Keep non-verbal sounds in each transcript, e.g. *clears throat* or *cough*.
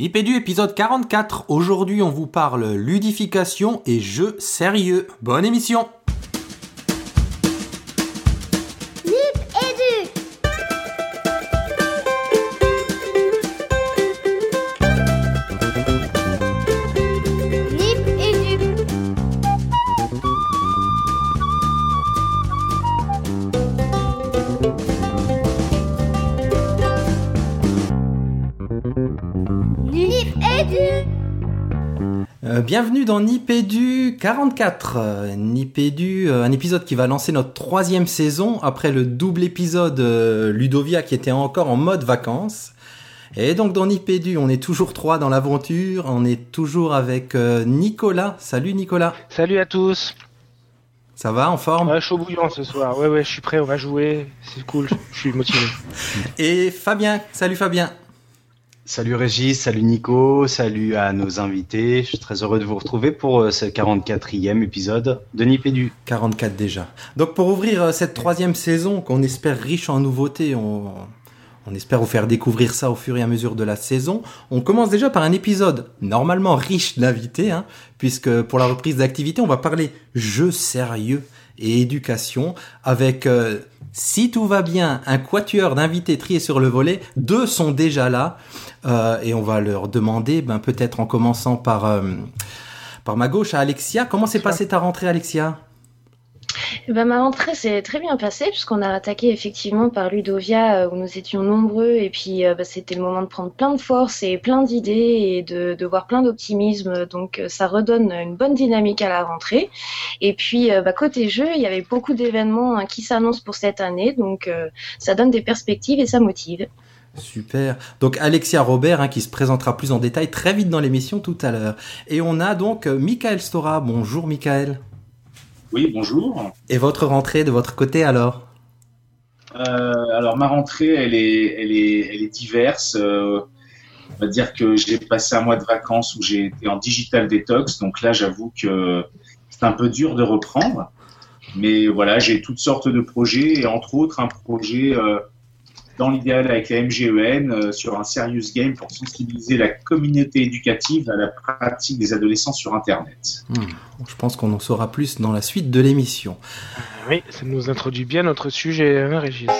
Nipédu épisode 44. Aujourd'hui, on vous parle ludification et jeux sérieux. Bonne émission Bienvenue dans Nipédu 44. Euh, Nipédu, euh, un épisode qui va lancer notre troisième saison après le double épisode euh, Ludovia qui était encore en mode vacances. Et donc dans Nipédu, on est toujours trois dans l'aventure. On est toujours avec euh, Nicolas. Salut Nicolas. Salut à tous. Ça va en forme? Ouais, chaud bouillant ce soir. Ouais, ouais, je suis prêt, on va jouer. C'est cool, je suis motivé. *laughs* Et Fabien. Salut Fabien. Salut Régis, salut Nico, salut à nos invités. Je suis très heureux de vous retrouver pour euh, ce 44e épisode de Nipédu. 44 déjà. Donc pour ouvrir euh, cette troisième saison, qu'on espère riche en nouveautés, on, espère vous faire découvrir ça au fur et à mesure de la saison. On commence déjà par un épisode normalement riche d'invités, hein, puisque pour la reprise d'activité, on va parler jeux sérieux et éducation avec, euh, si tout va bien, un quatuor d'invités triés sur le volet. Deux sont déjà là et on va leur demander, ben, peut-être en commençant par, euh, par ma gauche, à Alexia. Comment s'est passée ta rentrée, Alexia? Eh ben, ma rentrée s'est très bien passée puisqu'on a attaqué effectivement par Ludovia euh, où nous étions nombreux. Et puis euh, bah, c'était le moment de prendre plein de force et plein d'idées et de, voir plein d'optimisme. Donc euh, ça redonne une bonne dynamique à la rentrée. Et puis euh, bah, côté jeu il y avait beaucoup d'événements hein, qui s'annoncent pour cette année. Donc euh, ça donne des perspectives et ça motive. Super. Donc Alexia Robert hein, qui se présentera plus en détail très vite dans l'émission tout à l'heure. Et on a donc euh, Michael Stora. Bonjour Michael. Oui, bonjour. Et votre rentrée de votre côté alors? Euh, alors ma rentrée, elle est, elle est, elle est diverse. Euh, on va dire que j'ai passé un mois de vacances où j'ai été en digital detox. Donc là, j'avoue que c'est un peu dur de reprendre. Mais voilà, j'ai toutes sortes de projets et entre autres un projet euh, dans l'idéal avec la MGEN euh, sur un serious game pour sensibiliser la communauté éducative à la pratique des adolescents sur Internet. Hmm. Je pense qu'on en saura plus dans la suite de l'émission. Oui, ça nous introduit bien notre sujet, hein, Régis.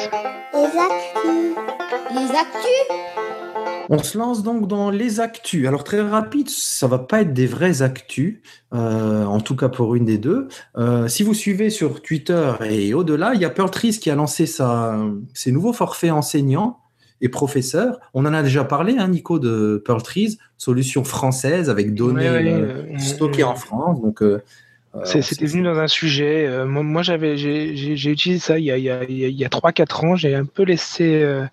Les actus Les actus On se lance donc dans les actus. Alors très rapide, ça va pas être des vrais actus, euh, en tout cas pour une des deux. Euh, si vous suivez sur Twitter et au-delà, il y a Pearl Trees qui a lancé sa, ses nouveaux forfaits enseignants et professeurs. On en a déjà parlé, hein, Nico, de Pearl Trees, solution française avec données Ouais, ouais, euh, stockées en France. Donc C'était venu dans un sujet. euh, moi, moi, j'avais, j'ai utilisé ça il y a, il y a, il y a- il y a 3-4 ans. J'ai un peu laissé. euh,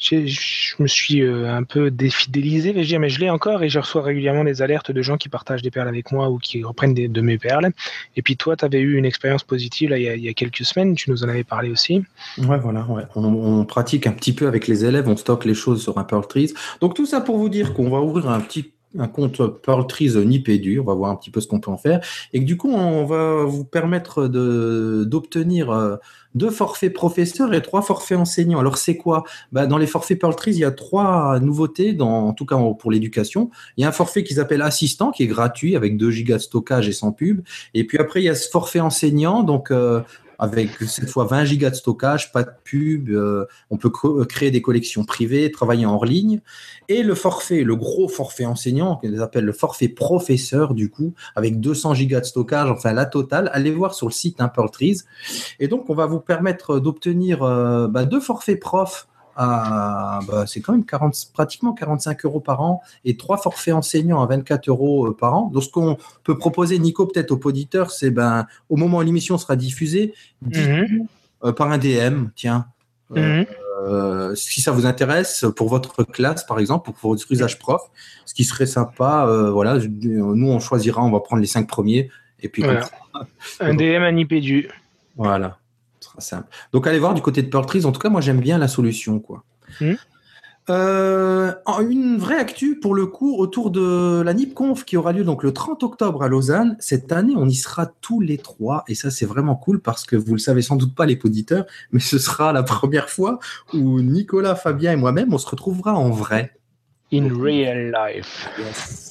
je me suis euh, un peu défidélisé, mais je l'ai encore et je reçois régulièrement des alertes de gens qui partagent des perles avec moi ou qui reprennent de mes perles. Et puis toi, tu avais eu une expérience positive il, y a, quelques semaines, tu nous en avais parlé aussi. Ouais, voilà. On, pratique un petit peu avec les élèves, on stocke les choses sur un Pearl. Donc tout ça pour vous dire qu'on va ouvrir un petit un compte Pearl Trees Nipédu, on va voir un petit peu ce qu'on peut en faire, et que du coup on va vous permettre d'obtenir euh, deux forfaits professeurs et trois forfaits enseignants. Alors c'est quoi? Bah, Dans les forfaits Pearl Trees, il y a trois nouveautés, dans, en tout cas pour l'éducation. Il y a un forfait qu'ils appellent assistant, qui est gratuit, avec 2 gigas de stockage et sans pub. Et puis après, il y a ce forfait enseignant, donc euh, avec cette fois 20 gigas de stockage, pas de pub, euh, on peut créer des collections privées, travailler en ligne. Et le forfait, le gros forfait enseignant, qu'ils appellent le forfait professeur, du coup, avec 200 gigas de stockage, enfin la totale, allez voir sur le site hein, Trees. Et donc, on va vous permettre d'obtenir euh, bah, deux forfaits profs à, bah, c'est quand même 40, pratiquement 45 euros par an et trois forfaits enseignants à 24 euros euh, par an. Donc, ce qu'on peut proposer, Nico, peut-être aux auditeurs, c'est ben, au moment où l'émission sera diffusée, Mhm. euh, par un DM, tiens. Euh, Mhm. euh, si ça vous intéresse pour votre classe, par exemple, pour votre usage prof, ce qui serait sympa, euh, voilà, nous on choisira, on va prendre les cinq premiers et puis Voilà. Un DM à Nipédu. voilà, sera simple. Donc allez voir du côté de Pearl Trees, en tout cas moi j'aime bien la solution quoi. Mhm. Euh, une vraie actu pour le coup autour de la NIPConf qui aura lieu donc le 30 octobre à Lausanne. Cette année, on y sera tous les trois et ça c'est vraiment cool parce que vous le savez sans doute pas les auditeurs, mais ce sera la première fois où Nicolas, Fabien et moi-même on se retrouvera en vrai. In real life.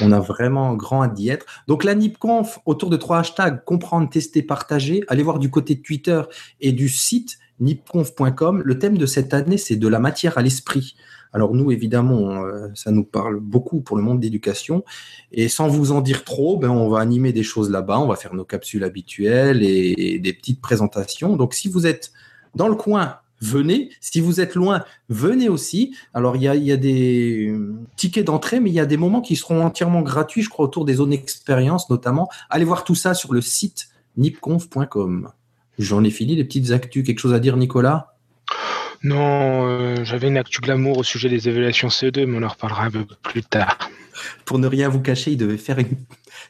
On a vraiment grand à d'y être. Donc la NipConf, autour de trois hashtags, comprendre, tester, partager. Allez voir du côté de Twitter et du site nipconf.com. Le thème de cette année, c'est de la matière à l'esprit. Alors nous, évidemment, euh, ça nous parle beaucoup pour le monde d'éducation. Et sans vous en dire trop, ben, on va animer des choses là-bas. On va faire nos capsules habituelles et des petites présentations. Donc si vous êtes dans le coin venez. Si vous êtes loin, venez aussi. Alors, il y a, des tickets d'entrée, mais il y a des moments qui seront entièrement gratuits, je crois, autour des zones expérience notamment. Allez voir tout ça sur le site nipconf.com. J'en ai fini les petites actus. Quelque chose à dire, Nicolas? Non, euh, j'avais une actu glamour au sujet des évaluations CE2, mais on en reparlera un peu plus tard. Pour ne rien vous cacher, il devait faire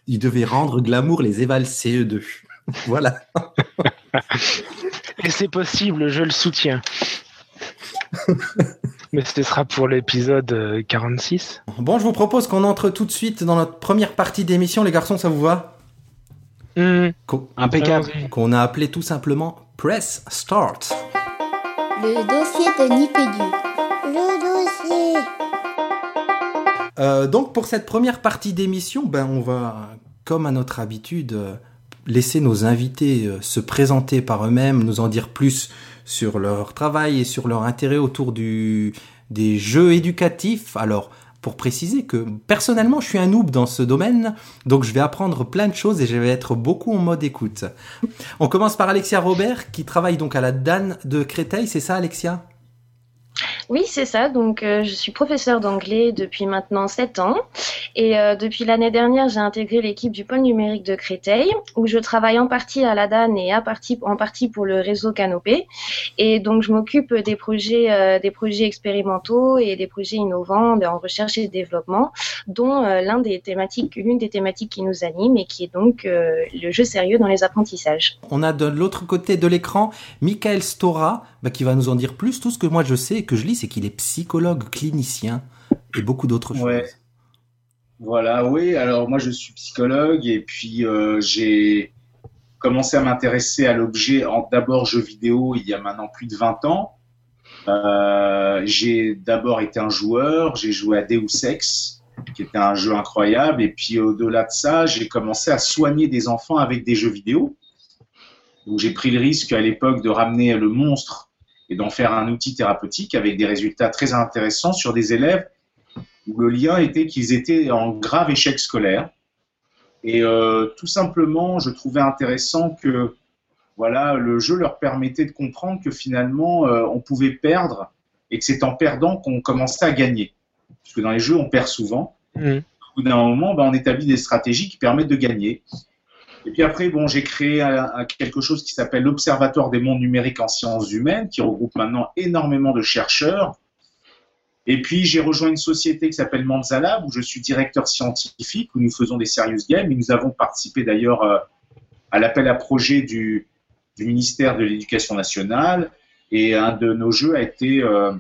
il devait rendre glamour les évals CE2. *laughs* voilà. *laughs* Et c'est possible, je le soutiens. Mais ce sera pour l'épisode 46. Euh, bon, je vous propose qu'on entre tout de suite dans notre première partie d'émission. Les garçons, ça vous va? Mmh. Impeccable. Qu'on a appelé tout simplement Press Start. Le dossier de Nipédu. Le dossier. Euh, donc pour cette première partie d'émission, ben on va, comme à notre habitude, euh, laisser nos invités euh, se présenter par eux-mêmes, nous en dire plus sur leur travail et sur leur intérêt autour du, des jeux éducatifs. Alors, pour préciser que personnellement, je suis un noob dans ce domaine, donc je vais apprendre plein de choses et je vais être beaucoup en mode écoute. On commence par Alexia Robert, qui travaille donc à la DAN de Créteil, c'est ça Alexia? Oui, c'est ça. Donc, euh, je suis professeur d'anglais depuis maintenant 7 ans. Et euh, depuis l'année dernière, j'ai intégré l'équipe du pôle numérique de Créteil, où je travaille en partie à la DAN et en partie pour le réseau Canopé. Et donc, je m'occupe des projets, euh, des projets expérimentaux et des projets innovants ben, en recherche et développement, dont l'un des thématiques, l'une des thématiques qui nous anime et qui est donc le jeu sérieux dans les apprentissages. On a de l'autre côté de l'écran Michael Stora, bah, qui va nous en dire plus. Tout ce que moi je sais et que je lis, c'est qu'il est psychologue, clinicien et beaucoup d'autres choses. Voilà, oui. Alors moi, je suis psychologue et puis euh, j'ai commencé à m'intéresser à l'objet en d'abord jeux vidéo il y a maintenant plus de 20 ans. Euh, j'ai d'abord été un joueur, j'ai joué à Deus Ex, qui était un jeu incroyable, et puis au-delà de ça, j'ai commencé à soigner des enfants avec des jeux vidéo. Donc j'ai pris le risque à l'époque de ramener le monstre et d'en faire un outil thérapeutique avec des résultats très intéressants sur des élèves où le lien était qu'ils étaient en grave échec scolaire. Et euh, tout simplement, je trouvais intéressant que voilà, le jeu leur permettait de comprendre que finalement, euh, on pouvait perdre et que c'est en perdant qu'on commençait à gagner. Parce que dans les jeux, on perd souvent. Mmh. Au bout d'un moment, ben, on établit des stratégies qui permettent de gagner. Et puis après, bon, j'ai créé quelque chose qui s'appelle l'Observatoire des mondes numériques en sciences humaines, qui regroupe maintenant énormément de chercheurs. Et puis, j'ai rejoint une société qui s'appelle Manzalab, où je suis directeur scientifique, où nous faisons des serious games. Et nous avons participé d'ailleurs euh, à l'appel à projet du, ministère de l'Éducation nationale. Et un de nos jeux a été euh,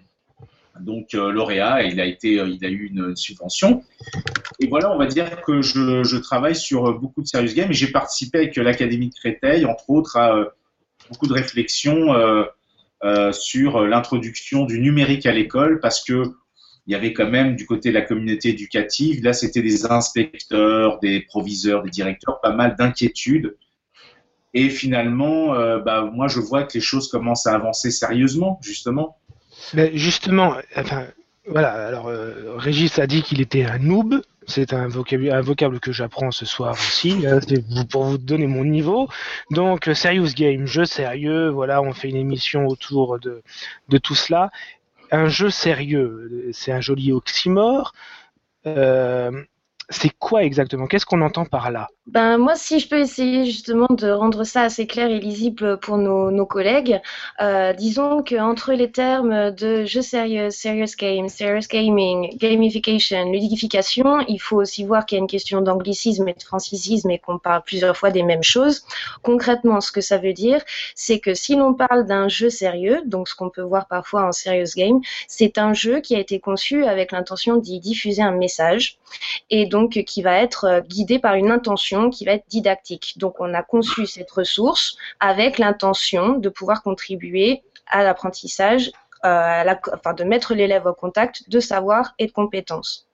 donc euh, lauréat et euh, il a eu une subvention. Et voilà, on va dire que je, travaille sur euh, beaucoup de serious games et j'ai participé avec l'Académie de Créteil, entre autres, à beaucoup de réflexions euh, sur l'introduction du numérique à l'école parce que il y avait quand même du côté de la communauté éducative, là c'était des inspecteurs, des proviseurs, des directeurs, pas mal d'inquiétudes. Et finalement, bah, moi je vois que les choses commencent à avancer sérieusement, justement. Justement, enfin, voilà, alors euh, Régis a dit qu'il était un noob. C'est un vocable, un vocable que j'apprends ce soir aussi, hein, pour vous donner mon niveau. Donc, Serious Game, jeu sérieux, voilà, on fait une émission autour de, de tout cela. Un jeu sérieux, c'est un joli oxymore. Euh, c'est quoi exactement? Qu'est-ce qu'on entend par là? Ben moi, si je peux essayer justement de rendre ça assez clair et lisible pour nos, collègues, euh, disons qu'entre les termes de jeu sérieux, serious game, serious gaming, gamification, ludification, il faut aussi voir qu'il y a une question d'anglicisme et de francicisme et qu'on parle plusieurs fois des mêmes choses. Concrètement, ce que ça veut dire, c'est que si l'on parle d'un jeu sérieux, donc ce qu'on peut voir parfois en serious game, c'est un jeu qui a été conçu avec l'intention d'y diffuser un message et donc qui va être guidé par une intention qui va être didactique. Donc on a conçu cette ressource avec l'intention de pouvoir contribuer à l'apprentissage enfin, de mettre l'élève au contact de savoir et de compétences.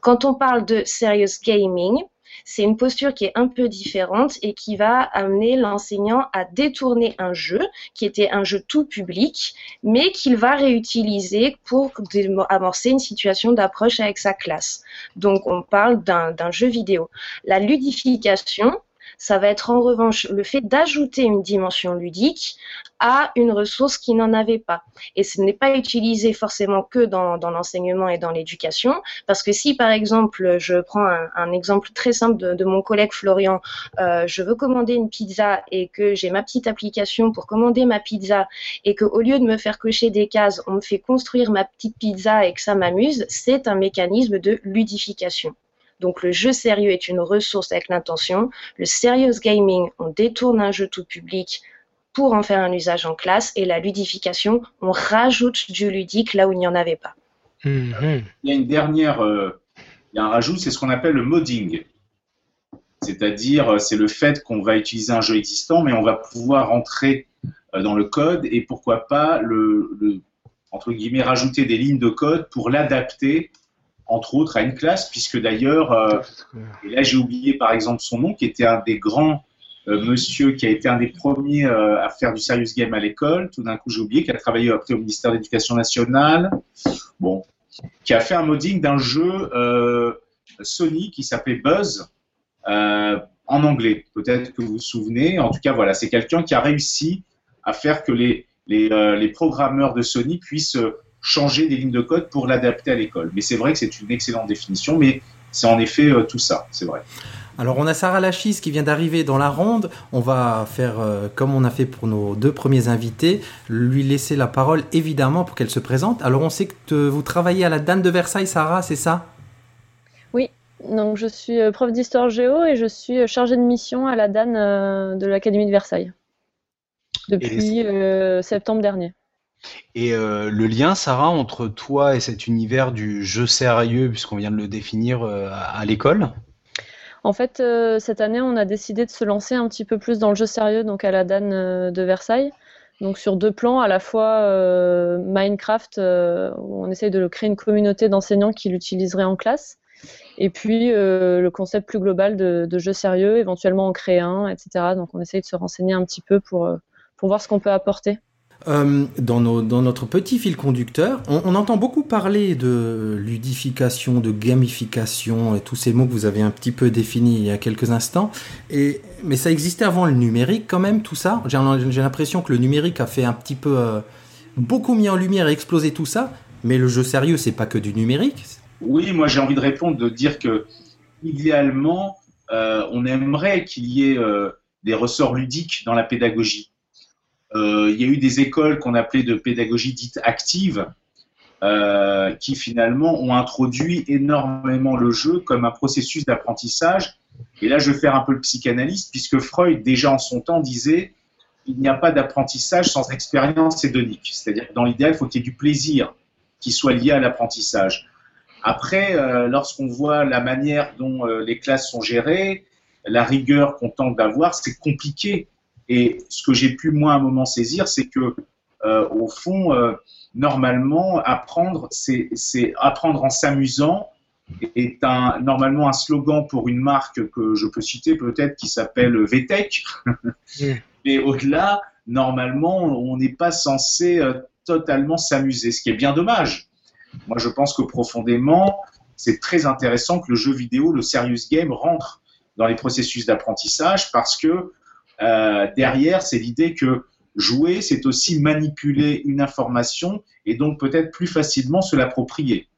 Quand on parle de serious gaming, c'est une posture qui est un peu différente et qui va amener l'enseignant à détourner un jeu qui était un jeu tout public, mais qu'il va réutiliser pour amorcer une situation d'approche avec sa classe. Donc on parle d'un jeu vidéo. La ludification, ça va être en revanche le fait d'ajouter une dimension ludique à une ressource qui n'en avait pas. Et ce n'est pas utilisé forcément que dans, l'enseignement et dans l'éducation, parce que si par exemple, je prends un, exemple très simple de, mon collègue Florian, euh, je veux commander une pizza et que j'ai ma petite application pour commander ma pizza et qu'au lieu de me faire cocher des cases, on me fait construire ma petite pizza et que ça m'amuse, c'est un mécanisme de ludification. Donc le jeu sérieux est une ressource avec l'intention. Le serious gaming, on détourne un jeu tout public pour en faire un usage en classe. Et la ludification, on rajoute du ludique là où il n'y en avait pas. Mhm. Il y a une dernière, euh, il y a un rajout, c'est ce qu'on appelle le modding. C'est-à-dire, euh, c'est le fait qu'on va utiliser un jeu existant, mais on va pouvoir entrer euh, dans le code et pourquoi pas le, entre guillemets rajouter des lignes de code pour l'adapter entre autres à une classe, puisque d'ailleurs, euh, et là j'ai oublié par exemple son nom, qui était un des grands euh, monsieur qui a été un des premiers euh, à faire du serious game à l'école, tout d'un coup j'ai oublié, qui a travaillé après au ministère de l'Éducation nationale, bon, qui a fait un modding d'un jeu Sony qui s'appelait Buzz en anglais. Peut-être que vous vous souvenez. En tout cas, voilà, c'est quelqu'un qui a réussi à faire que les, les, les programmeurs de Sony puissent changer des lignes de code pour l'adapter à l'école. Mais c'est vrai que c'est une excellente définition, mais c'est en effet euh, tout ça, c'est vrai. Alors on a Sarah Lachis qui vient d'arriver dans la ronde. On va faire euh, comme on a fait pour nos deux premiers invités, lui laisser la parole évidemment pour qu'elle se présente. Alors on sait que vous travaillez à la DAN de Versailles, Sarah, c'est ça? Oui, donc je suis euh, prof d'histoire géo et je suis chargée de mission à la DAN de l'Académie de Versailles depuis septembre dernier. Et euh, le lien, Sarah, entre toi et cet univers du jeu sérieux, puisqu'on vient de le définir euh, à, l'école? En fait, euh, cette année, on a décidé de se lancer un petit peu plus dans le jeu sérieux, donc à la DAN de Versailles. Donc sur deux plans, à la fois Minecraft, où on essaye de créer une communauté d'enseignants qui l'utiliseraient en classe, et puis le concept plus global de, de, jeu sérieux, éventuellement en créer un, etc. Donc on essaye de se renseigner un petit peu pour, pour voir ce qu'on peut apporter. Euh, dans, notre petit fil conducteur, on, entend beaucoup parler de ludification, de gamification, et tous ces mots que vous avez un petit peu définis il y a quelques instants. Mais ça existait avant le numérique quand même, tout ça. J'ai l'impression que le numérique a fait un petit peu euh, beaucoup mis en lumière et explosé tout ça. Mais le jeu sérieux, c'est pas que du numérique. Oui, moi j'ai envie de répondre de dire que idéalement, euh, on aimerait qu'il y ait des ressorts ludiques dans la pédagogie. Euh, il y a eu des écoles qu'on appelait de pédagogie dite active, euh, qui finalement ont introduit énormément le jeu comme un processus d'apprentissage. Et là, je vais faire un peu le psychanalyste, puisque Freud, déjà en son temps, disait il n'y a pas d'apprentissage sans expérience hédonique. C'est-à-dire dans l'idéal, il faut qu'il y ait du plaisir qui soit lié à l'apprentissage. Après, euh, lorsqu'on voit la manière dont les classes sont gérées, la rigueur qu'on tente d'avoir, c'est compliqué et ce que j'ai pu, moi, à un moment saisir, c'est que, euh, au fond, euh, normalement, apprendre, c'est apprendre en s'amusant est un, normalement un slogan pour une marque que je peux citer peut-être qui s'appelle VTech. *laughs* Mais au-delà, normalement, on n'est pas censé euh, totalement s'amuser, ce qui est bien dommage. Moi, je pense que profondément, c'est très intéressant que le jeu vidéo, le serious game, rentre dans les processus d'apprentissage parce que euh, derrière, c'est l'idée que jouer, c'est aussi manipuler une information et donc peut-être plus facilement se l'approprier.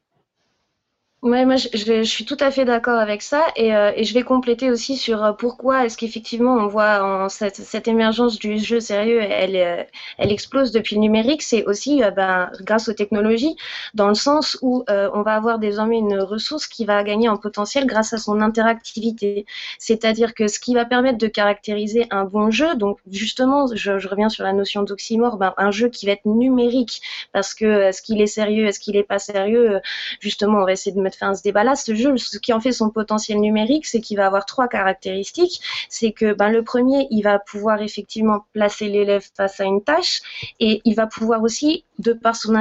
Ouais, moi je, je, suis tout à fait d'accord avec ça et, euh, et, je vais compléter aussi sur euh, pourquoi est-ce qu'effectivement on voit en cette, cette, émergence du jeu sérieux, elle, euh, elle explose depuis le numérique, c'est aussi ben, grâce aux technologies, dans le sens où on va avoir désormais une ressource qui va gagner en potentiel grâce à son interactivité. C'est-à-dire que ce qui va permettre de caractériser un bon jeu, donc justement, je, je reviens sur la notion d'oxymore, ben, un jeu qui va être numérique, parce que est-ce qu'il est sérieux, est-ce qu'il est pas sérieux, justement, on va essayer de mettre mettre fin à ce débat-là. Ce jeu, ce qui en fait son potentiel numérique, c'est qu'il va avoir trois caractéristiques. C'est que ben, le premier, il va pouvoir effectivement placer l'élève face à une tâche et il va pouvoir aussi, de par son,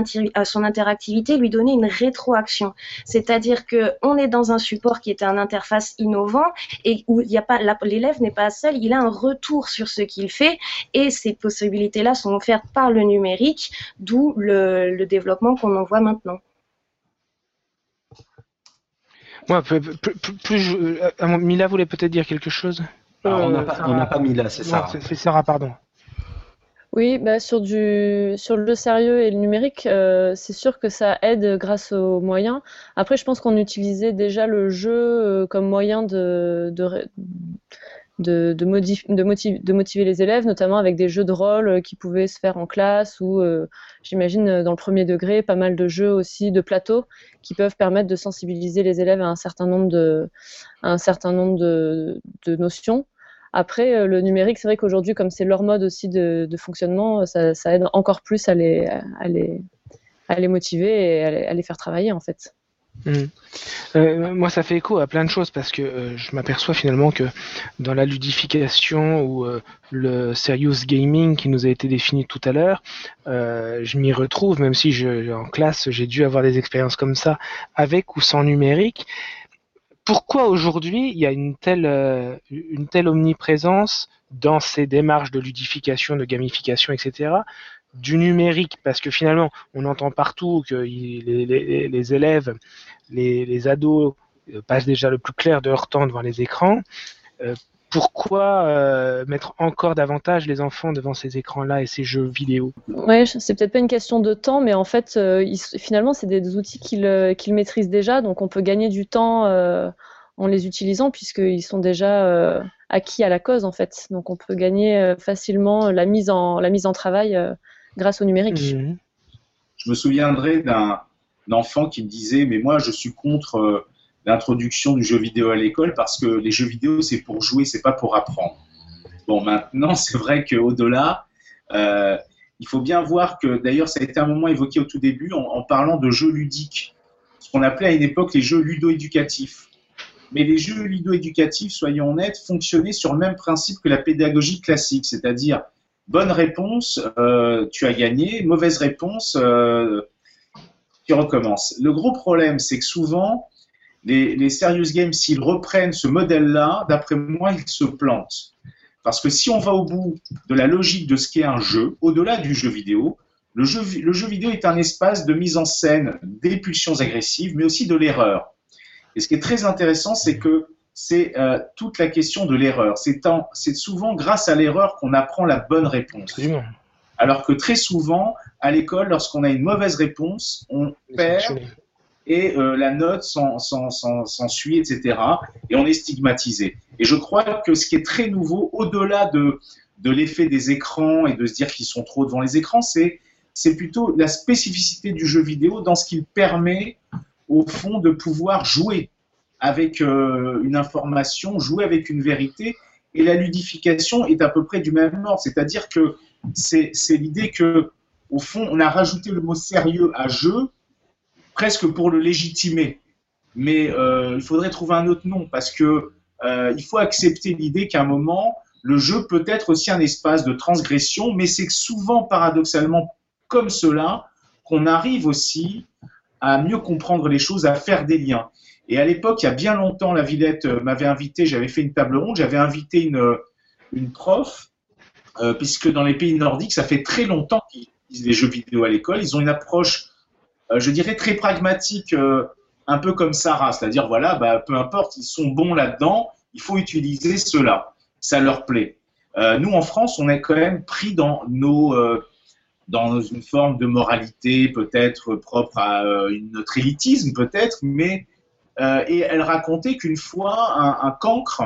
son interactivité, lui donner une rétroaction. C'est-à-dire que on est dans un support qui est un interface innovant et où l'élève n'est pas seul, il a un retour sur ce qu'il fait et ces possibilités-là sont offertes par le numérique, d'où le, développement qu'on en voit maintenant. Plus, euh, Mila voulait peut-être dire quelque chose. on n'a pas, pas, Mila, c'est ça. C'est Sarah, pardon. Oui, bah sur, du, sur le sérieux et le numérique, euh, c'est sûr que ça aide grâce aux moyens. Après, je pense qu'on utilisait déjà le jeu euh, comme moyen de, de, de, motiver les élèves, notamment avec des jeux de rôle euh, qui pouvaient se faire en classe ou, j'imagine, dans le premier degré, pas mal de jeux aussi de plateau qui peuvent permettre de sensibiliser les élèves à un certain nombre de, notions. Après, euh, le numérique, c'est vrai qu'aujourd'hui, comme c'est leur mode aussi de, fonctionnement, ça, aide encore plus à les motiver et à les, faire travailler, en fait. Mmh. Euh, moi, ça fait écho à plein de choses parce que euh, je m'aperçois finalement que dans la ludification ou le serious gaming qui nous a été défini tout à l'heure, je m'y retrouve, même si en classe j'ai dû avoir des expériences comme ça avec ou sans numérique pourquoi aujourd'hui il y a euh, une telle omniprésence dans ces démarches de ludification, de gamification, etc., du numérique, parce que finalement, on entend partout que les, élèves, les, ados euh, passent déjà le plus clair de leur temps devant les écrans. Euh, pourquoi euh, mettre encore davantage les enfants devant ces écrans-là et ces jeux vidéo? Ouais, c'est peut-être pas une question de temps, mais en fait, finalement, c'est des outils qu'ils maîtrisent déjà, donc on peut gagner du temps en les utilisant puisqu'ils sont déjà acquis à la cause, en fait. Donc on peut gagner facilement la mise en travail grâce au numérique. Mmh. Je me souviendrai d'un enfant qui me disait, mais moi, je suis contre l'introduction du jeu vidéo à l'école parce que les jeux vidéo, c'est pour jouer, c'est pas pour apprendre. Bon, maintenant, *laughs* c'est vrai qu'au-delà, euh, il faut bien voir que, d'ailleurs, ça a été un moment évoqué au tout début en, parlant de jeux ludiques, ce qu'on appelait à une époque les jeux ludo-éducatifs. Mais les jeux ludo-éducatifs, soyons honnêtes, fonctionnaient sur le même principe que la pédagogie classique, c'est-à-dire bonne réponse, euh, tu as gagné, mauvaise réponse, euh, tu recommences. Le gros problème, c'est que souvent, les, serious games, s'ils reprennent ce modèle-là, d'après moi, ils se plantent. Parce que si on va au bout de la logique de ce qu'est un jeu, au-delà du jeu vidéo, le jeu, le jeu vidéo est un espace de mise en scène des pulsions agressives, mais aussi de l'erreur. Et ce qui est très intéressant, c'est que c'est euh, toute la question de l'erreur. C'est souvent grâce à l'erreur qu'on apprend la bonne réponse. Alors que très souvent, à l'école, lorsqu'on a une mauvaise réponse, on perd et euh, la note s'ensuit, etc. Et on est stigmatisé. Et je crois que ce qui est très nouveau, au-delà de, de l'effet des écrans et de se dire qu'ils sont trop devant les écrans, c'est, c'est plutôt la spécificité du jeu vidéo dans ce qu'il permet, au fond, de pouvoir jouer avec euh, une information, jouer avec une vérité. Et la ludification est à peu près du même ordre. C'est-à-dire que c'est, l'idée que, au fond, on a rajouté le mot sérieux à jeu presque pour le légitimer. Mais euh, il faudrait trouver un autre nom parce que euh, il faut accepter l'idée qu'à un moment, le jeu peut être aussi un espace de transgression, mais c'est souvent paradoxalement comme cela qu'on arrive aussi à mieux comprendre les choses, à faire des liens. Et à l'époque, il y a bien longtemps, la Villette euh, m'avait invité, j'avais fait une table ronde, j'avais invité une, une prof, puisque dans les pays nordiques, ça fait très longtemps qu'ils utilisent les jeux vidéo à l'école. Ils ont une approche euh, je dirais, très pragmatique, euh, un peu comme Sarah, c'est-à-dire, voilà, bah, peu importe, ils sont bons là-dedans, il faut utiliser cela, ça leur plaît. Euh, nous, en France, on est quand même pris dans nos dans une forme de moralité peut-être propre à notre élitisme peut-être, mais et elle racontait qu'une fois un, un, cancre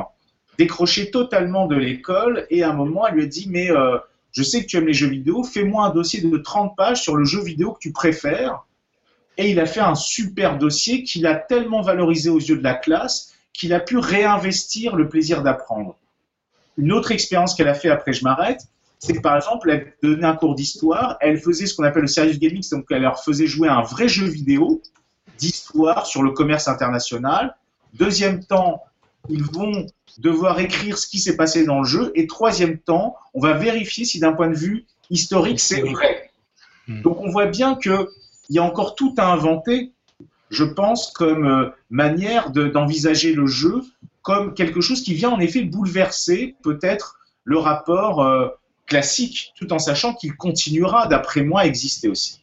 décroché totalement de l'école et à un moment elle lui a dit mais je sais que tu aimes les jeux vidéo, fais-moi un dossier de 30 pages sur le jeu vidéo que tu préfères et il a fait un super dossier qu'il a tellement valorisé aux yeux de la classe qu'il a pu réinvestir le plaisir d'apprendre. Une autre expérience qu'elle a fait après je m'arrête, c'est que par exemple, elle donnait un cours d'histoire, elle faisait ce qu'on appelle le serious gaming, donc elle leur faisait jouer un vrai jeu vidéo, d'histoire sur le commerce international. Deuxième temps, ils vont devoir écrire ce qui s'est passé dans le jeu. Et troisième temps, on va vérifier si d'un point de vue historique, c'est vrai. Hmm. Donc on voit bien qu'il y a encore tout à inventer, je pense, comme euh, manière d'envisager le jeu comme quelque chose qui vient en effet bouleverser peut-être le rapport euh, classique, tout en sachant qu'il continuera, d'après moi, à exister aussi.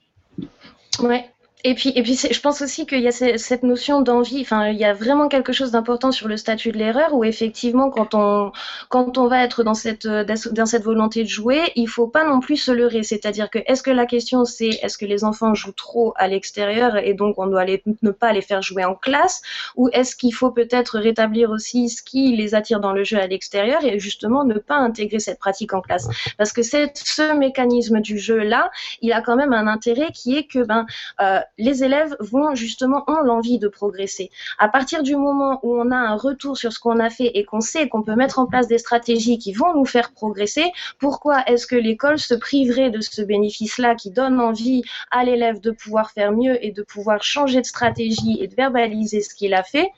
Ouais, et puis, et puis je pense aussi qu'il y a cette notion d'envie. Enfin, il y a vraiment quelque chose d'important sur le statut de l'erreur où effectivement, quand on, quand on va être dans cette, dans cette volonté de jouer, il faut pas non plus se leurrer. C'est-à-dire que est-ce que la question c'est est-ce que les enfants jouent trop à l'extérieur et donc on doit les, ne pas les faire jouer en classe? Ou est-ce qu'il faut peut-être rétablir aussi ce qui les attire dans le jeu à l'extérieur et justement ne pas intégrer cette pratique en classe? Parce que c'est ce mécanisme du jeu là, il a quand même un intérêt qui est que ben euh, les élèves vont justement ont l'envie de progresser. À partir du moment où on a un retour sur ce qu'on a fait et qu'on sait qu'on peut mettre en place des stratégies qui vont nous faire progresser, pourquoi est-ce que l'école se priverait de ce bénéfice-là qui donne envie à l'élève de pouvoir faire mieux et de pouvoir changer de stratégie et de verbaliser ce qu'il a fait?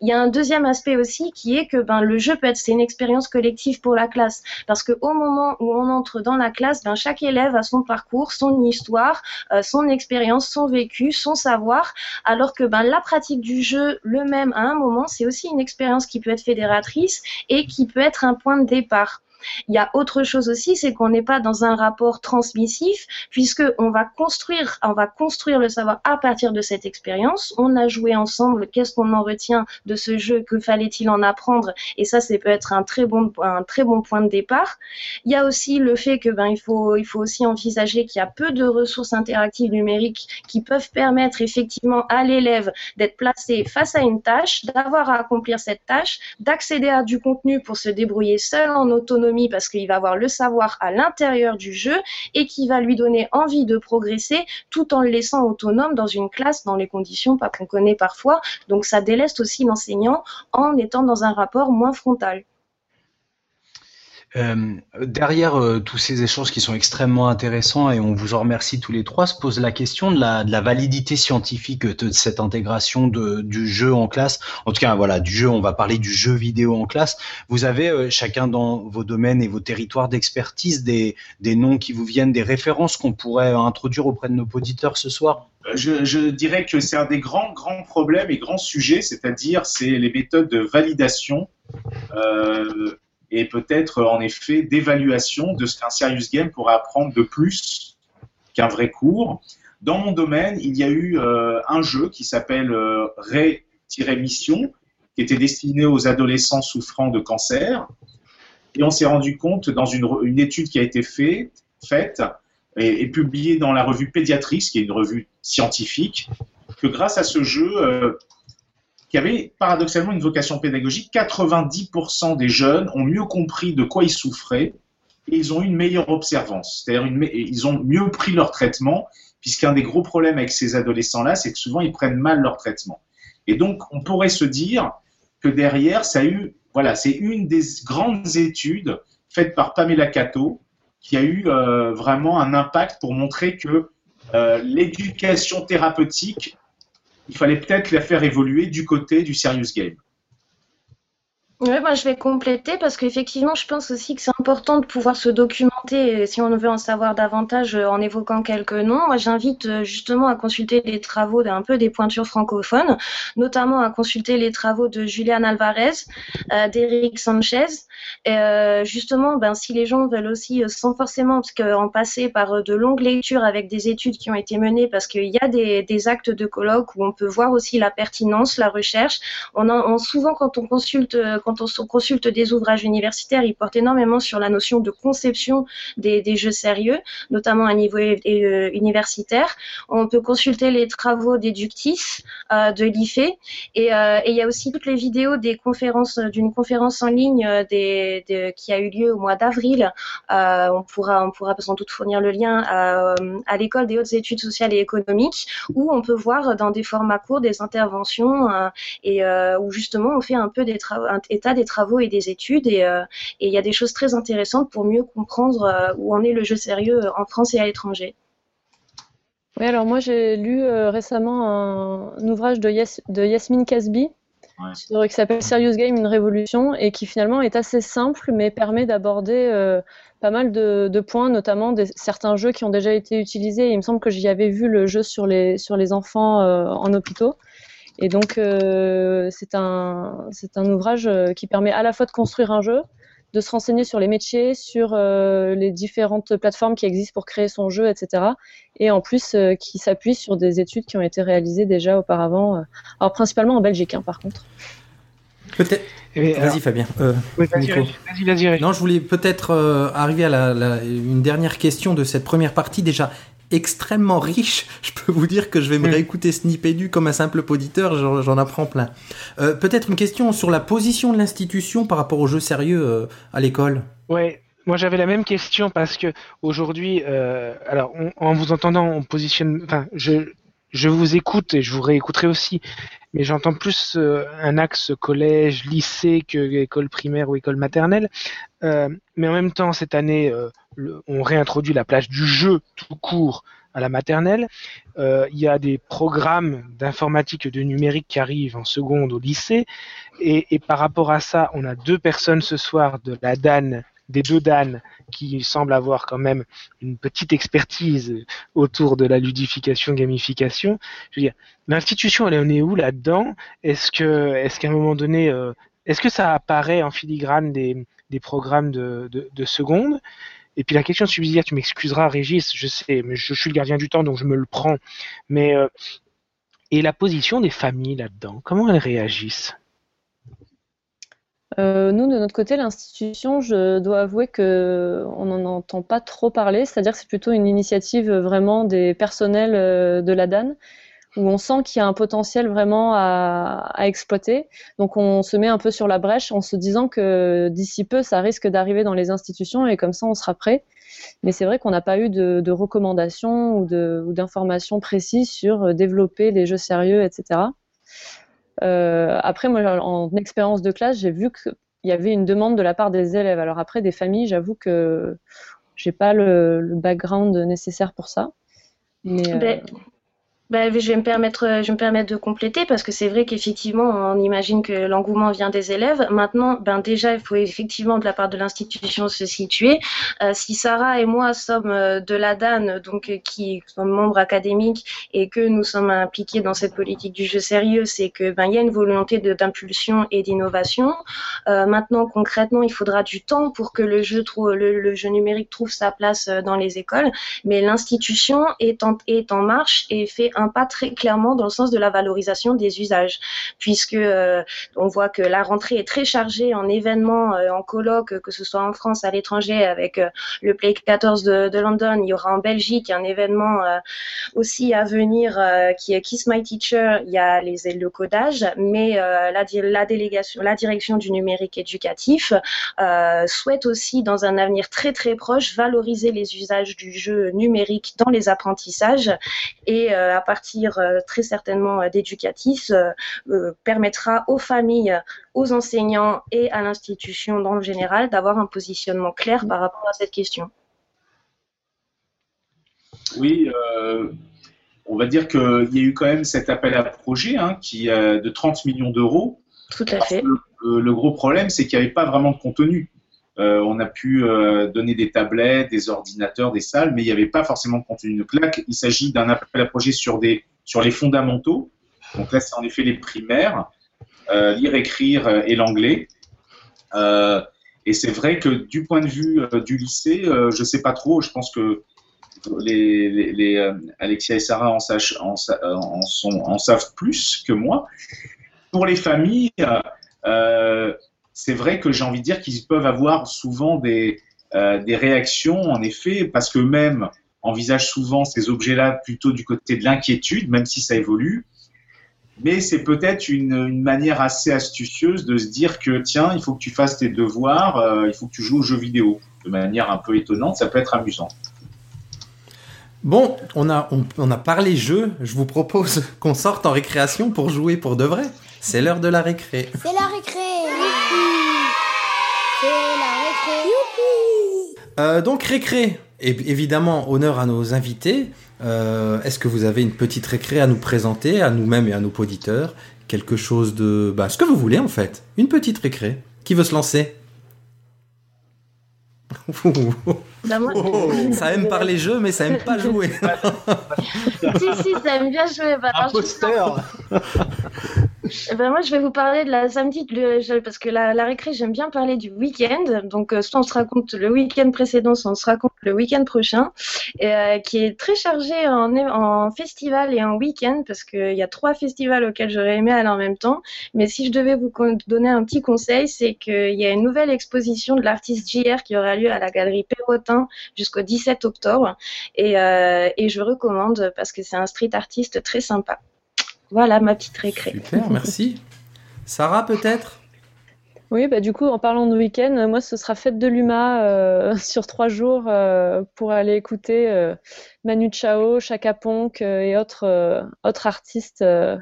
Il y a un deuxième aspect aussi qui est que ben, le jeu peut être c'est une expérience collective pour la classe parce que au moment où on entre dans la classe, ben, chaque élève a son parcours, son histoire, euh, son expérience, son vécu, son savoir, alors que ben, la pratique du jeu, le même à un moment, c'est aussi une expérience qui peut être fédératrice et qui peut être un point de départ. Il y a autre chose aussi, c'est qu'on n'est pas dans un rapport transmissif, puisque on va construire, on va construire le savoir à partir de cette expérience. On a joué ensemble, qu'est-ce qu'on en retient de ce jeu, que fallait-il en apprendre, et ça, c'est peut être un très bon, un très bon point de départ. Il y a aussi le fait que ben il faut, il faut aussi envisager qu'il y a peu de ressources interactives numériques qui peuvent permettre effectivement à l'élève d'être placé face à une tâche, d'avoir à accomplir cette tâche, d'accéder à du contenu pour se débrouiller seul en autonomie parce qu'il va avoir le savoir à l'intérieur du jeu et qui va lui donner envie de progresser tout en le laissant autonome dans une classe dans les conditions qu'on connaît parfois. Donc ça déleste aussi l'enseignant en étant dans un rapport moins frontal. Euh, derrière euh, tous ces échanges qui sont extrêmement intéressants et on vous en remercie tous les trois, se pose la question de la, validité scientifique de cette intégration du jeu en classe. En tout cas, voilà, du jeu, on va parler du jeu vidéo en classe. Vous avez euh, chacun dans vos domaines et vos territoires d'expertise des, noms qui vous viennent, des références qu'on pourrait introduire auprès de nos auditeurs ce soir? Je, dirais que c'est un des grands, grands problèmes et grands sujets, c'est-à-dire c'est les méthodes de validation. Et peut-être en effet d'évaluation de ce qu'un serious game pourrait apprendre de plus qu'un vrai cours. Dans mon domaine, il y a eu euh, un jeu qui s'appelle euh, Ray-Mission, qui était destiné aux adolescents souffrant de cancer. Et on s'est rendu compte dans une, étude qui a été fait, faite et, et, publiée dans la revue Pédiatrice, qui est une revue scientifique, que grâce à ce jeu, euh, qui avait paradoxalement une vocation pédagogique. 90% des jeunes ont mieux compris de quoi ils souffraient et ils ont eu une meilleure observance. C'est-à-dire ils ont mieux pris leur traitement, puisqu'un des gros problèmes avec ces adolescents-là, c'est que souvent ils prennent mal leur traitement. Et donc, on pourrait se dire que derrière, ça a eu, voilà, c'est une des grandes études faites par Pamela Cato qui a eu euh, vraiment un impact pour montrer que euh, l'éducation thérapeutique il fallait peut-être la faire évoluer du côté du serious game. Oui, moi je vais compléter parce qu'effectivement, je pense aussi que c'est important de pouvoir se documenter si on veut en savoir davantage euh, en évoquant quelques noms. Moi, j'invite euh, justement à consulter les travaux d'un peu des pointures francophones, notamment à consulter les travaux de Julian Alvarez, euh, d'Eric Sanchez. Euh, justement, ben, si les gens veulent aussi, sans forcément parce en passer par de longues lectures avec des études qui ont été menées, parce qu'il y a des, actes de colloque où on peut voir aussi la pertinence, la recherche. On, en, souvent, quand on consulte, on consulte des ouvrages universitaires, ils portent énormément sur la notion de conception des, jeux sérieux, notamment à niveau euh, universitaire. On peut consulter les travaux d'Eductis, euh, de l'IFE, euh, et, il y a aussi toutes les vidéos des conférences, d'une conférence en ligne qui a eu lieu au mois d'avril. on pourra, on pourra sans doute fournir le lien à, à l'école des hautes études sociales et économiques, où on peut voir dans des formats courts des interventions et où justement on fait un peu des travaux, des travaux et des études euh, et il y a des choses très intéressantes pour mieux comprendre euh, où en est le jeu sérieux euh, en France et à l'étranger. Oui, alors moi j'ai lu euh, récemment un, ouvrage de, de Yasmine Casby qui s'appelle Serious Game, une révolution, et qui finalement est assez simple, mais permet d'aborder euh, pas mal de, points, notamment des, certains jeux qui ont déjà été utilisés. Il me semble que j'y avais vu le jeu sur les, sur les enfants euh, en hôpitaux. Et donc, c'est un, un ouvrage qui permet à la fois de construire un jeu, de se renseigner sur les métiers, sur euh, les différentes plateformes qui existent pour créer son jeu, etc. Et en plus, euh, qui s'appuie sur des études qui ont été réalisées déjà auparavant, euh, alors principalement en Belgique, hein, par contre. Peut-être. Vas-y Fabien. vas-y, vas-y, Non, je voulais peut-être arriver à la, une dernière question de cette première partie. Déjà, extrêmement riche. *laughs* Je peux vous dire que je vais me mm. réécouter Snipedu comme un simple auditeur, j'en apprends plein. Euh, peut-être une question sur la position de l'institution par rapport aux jeux sérieux euh, à l'école. Ouais, moi j'avais la même question parce que aujourd'hui, euh, alors en vous entendant, on positionne, enfin, je, je vous écoute et je vous réécouterai aussi, mais j'entends plus un axe collège, lycée que école primaire ou école maternelle. mais en même temps, cette année, on réintroduit la place du jeu tout court à la maternelle. Euh, il y a des programmes d'informatique et de numérique qui arrivent en seconde au lycée. Et, par rapport à ça, on a deux personnes ce soir de la DAN, des deux DAN, qui semblent avoir quand même une petite expertise autour de la ludification, gamification. Je veux dire, l'institution, elle en est où là-dedans? Est-ce que, est-ce qu'à un moment donné, euh, est-ce que ça apparaît en filigrane des, programmes de, de seconde? Et puis la question subsidiaire, tu m'excuseras, Régis, je sais, mais je, suis le gardien du temps, donc je me le prends. Mais euh, et la position des familles là-dedans, comment elles réagissent? Euh, nous, de notre côté, l'institution, je dois avouer qu'on n'en entend pas trop parler, c'est-à-dire que c'est plutôt une initiative vraiment des personnels euh, de la DAN où on sent qu'il y a un potentiel vraiment à, exploiter. Donc on se met un peu sur la brèche en se disant que d'ici peu, ça risque d'arriver dans les institutions et comme ça, on sera prêt. Mais c'est vrai qu'on n'a pas eu de, recommandations ou d'informations précises sur euh, développer les jeux sérieux, etc. Euh, après, moi, en expérience de classe, j'ai vu qu'il y avait une demande de la part des élèves. Alors après, des familles, j'avoue que j'ai pas le, background nécessaire pour ça. Mais, ben, euh, bah, je vais me permettre, je vais me permettre de compléter parce que c'est vrai qu'effectivement, on imagine que l'engouement vient des élèves. Maintenant, ben déjà, il faut effectivement de la part de l'institution se situer. Euh, si Sarah et moi sommes euh, de la DAN, donc euh, qui sommes membres académiques et que nous sommes impliqués dans cette politique du jeu sérieux, c'est que ben il y a une volonté d'impulsion et d'innovation. Euh, maintenant, concrètement, il faudra du temps pour que le jeu trouve, le, jeu numérique trouve sa place dans les écoles. Mais l'institution est en, est en marche et fait pas très clairement dans le sens de la valorisation des usages, puisque euh, on voit que la rentrée est très chargée en événements, euh, en colloques, que ce soit en France, à l'étranger, avec euh, le Play 14 de, London. Il y aura en Belgique un événement aussi à venir qui est Kiss My Teacher. Il y a les, le codage, mais la, la délégation, la direction du numérique éducatif souhaite aussi, dans un avenir très très proche, valoriser les usages du jeu numérique dans les apprentissages et à partir euh, très certainement euh, d'éducatif euh, permettra aux familles, aux enseignants et à l'institution dans le général d'avoir un positionnement clair par rapport à cette question. Oui, on va dire qu'il y a eu quand même cet appel à projet hein, qui de 30 millions d'euros. Tout à fait. Le, gros problème, c'est qu'il n'y avait pas vraiment de contenu. On a pu donner des tablettes, des ordinateurs, des salles, mais il n'y avait pas forcément de contenu. Donc là, il s'agit d'un appel à projet sur les fondamentaux. Donc là, c'est en effet les primaires, euh, lire, écrire euh, et l'anglais. Euh, et c'est vrai que du point de vue du lycée, je ne sais pas trop. Je pense que les, Alexia et Sarah en, savent plus que moi. Pour les familles, c'est vrai que j'ai envie de dire qu'ils peuvent avoir souvent des, des réactions, en effet, parce qu'eux-mêmes envisage souvent ces objets-là plutôt du côté de l'inquiétude, même si ça évolue. Mais c'est peut-être une, manière assez astucieuse de se dire que tiens, il faut que tu fasses tes devoirs, euh, il faut que tu joues aux jeux vidéo. De manière un peu étonnante, ça peut être amusant. Bon, on a, on, a parlé jeu. Je vous propose *laughs* qu'on sorte en récréation pour jouer pour de vrai. C'est l'heure de la récré. C'est la récré. C'est la récré. Euh, donc récré, évidemment, honneur à nos invités. Euh, Est-ce que vous avez une petite récré à nous présenter, à nous-mêmes et à nos auditeurs? Quelque chose de... Bah, ce que vous voulez en fait. Une petite récré. Qui veut se lancer? *laughs* Bah, moi, Oh, ça aime parler jeu, mais ça aime pas jouer. *laughs* si, si, ça aime bien jouer. Bah, ben, moi, je vais vous parler de la samedi, parce que la, la récré, j'aime bien parler du week-end. Donc, euh, soit on se raconte le week-end précédent, soit on se raconte le week-end prochain, euh, qui est très chargé en, en festival et en week-end, parce qu'il y a trois festivals auxquels j'aurais aimé aller en même temps. Mais si je devais vous donner un petit conseil, c'est qu'il y a une nouvelle exposition de l'artiste JR qui aura lieu à la galerie Perrotin jusqu'au 17 octobre, et, euh, et je recommande parce que c'est un street artiste très sympa. Voilà ma petite récré. Super, merci. *laughs* Sarah, peut-être? Oui, bah du coup, en parlant de week-end, euh, moi, ce sera fête de l'UMA euh, *laughs* sur trois jours euh, pour aller écouter euh, Manu Chao, Chaka Ponk euh, et autres, euh, autres artistes euh,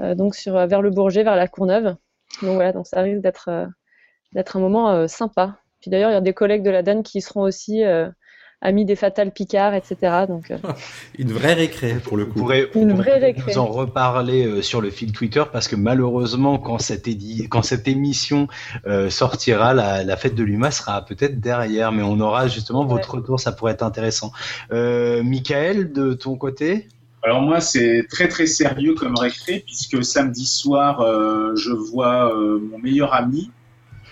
euh, donc sur, vers le Bourget, vers la Courneuve. Donc voilà, donc ça risque d'être euh, d'être un moment euh, sympa. Puis d'ailleurs, il y a des collègues de la DAN qui seront aussi amis des Fatales Picard, etc. Donc, euh, *laughs* Une vraie récré, pour le coup. pourrez, Une vous vraie récré. nous en reparler euh, sur le fil Twitter parce que malheureusement, quand cette, édi- quand cette émission euh, sortira, la, la fête de l'UMA sera peut-être derrière, mais on aura justement Ouais. votre retour, ça pourrait être intéressant. Euh, Michael, de ton côté? Alors moi, c'est très très sérieux comme récré puisque samedi soir, euh, je vois euh, mon meilleur ami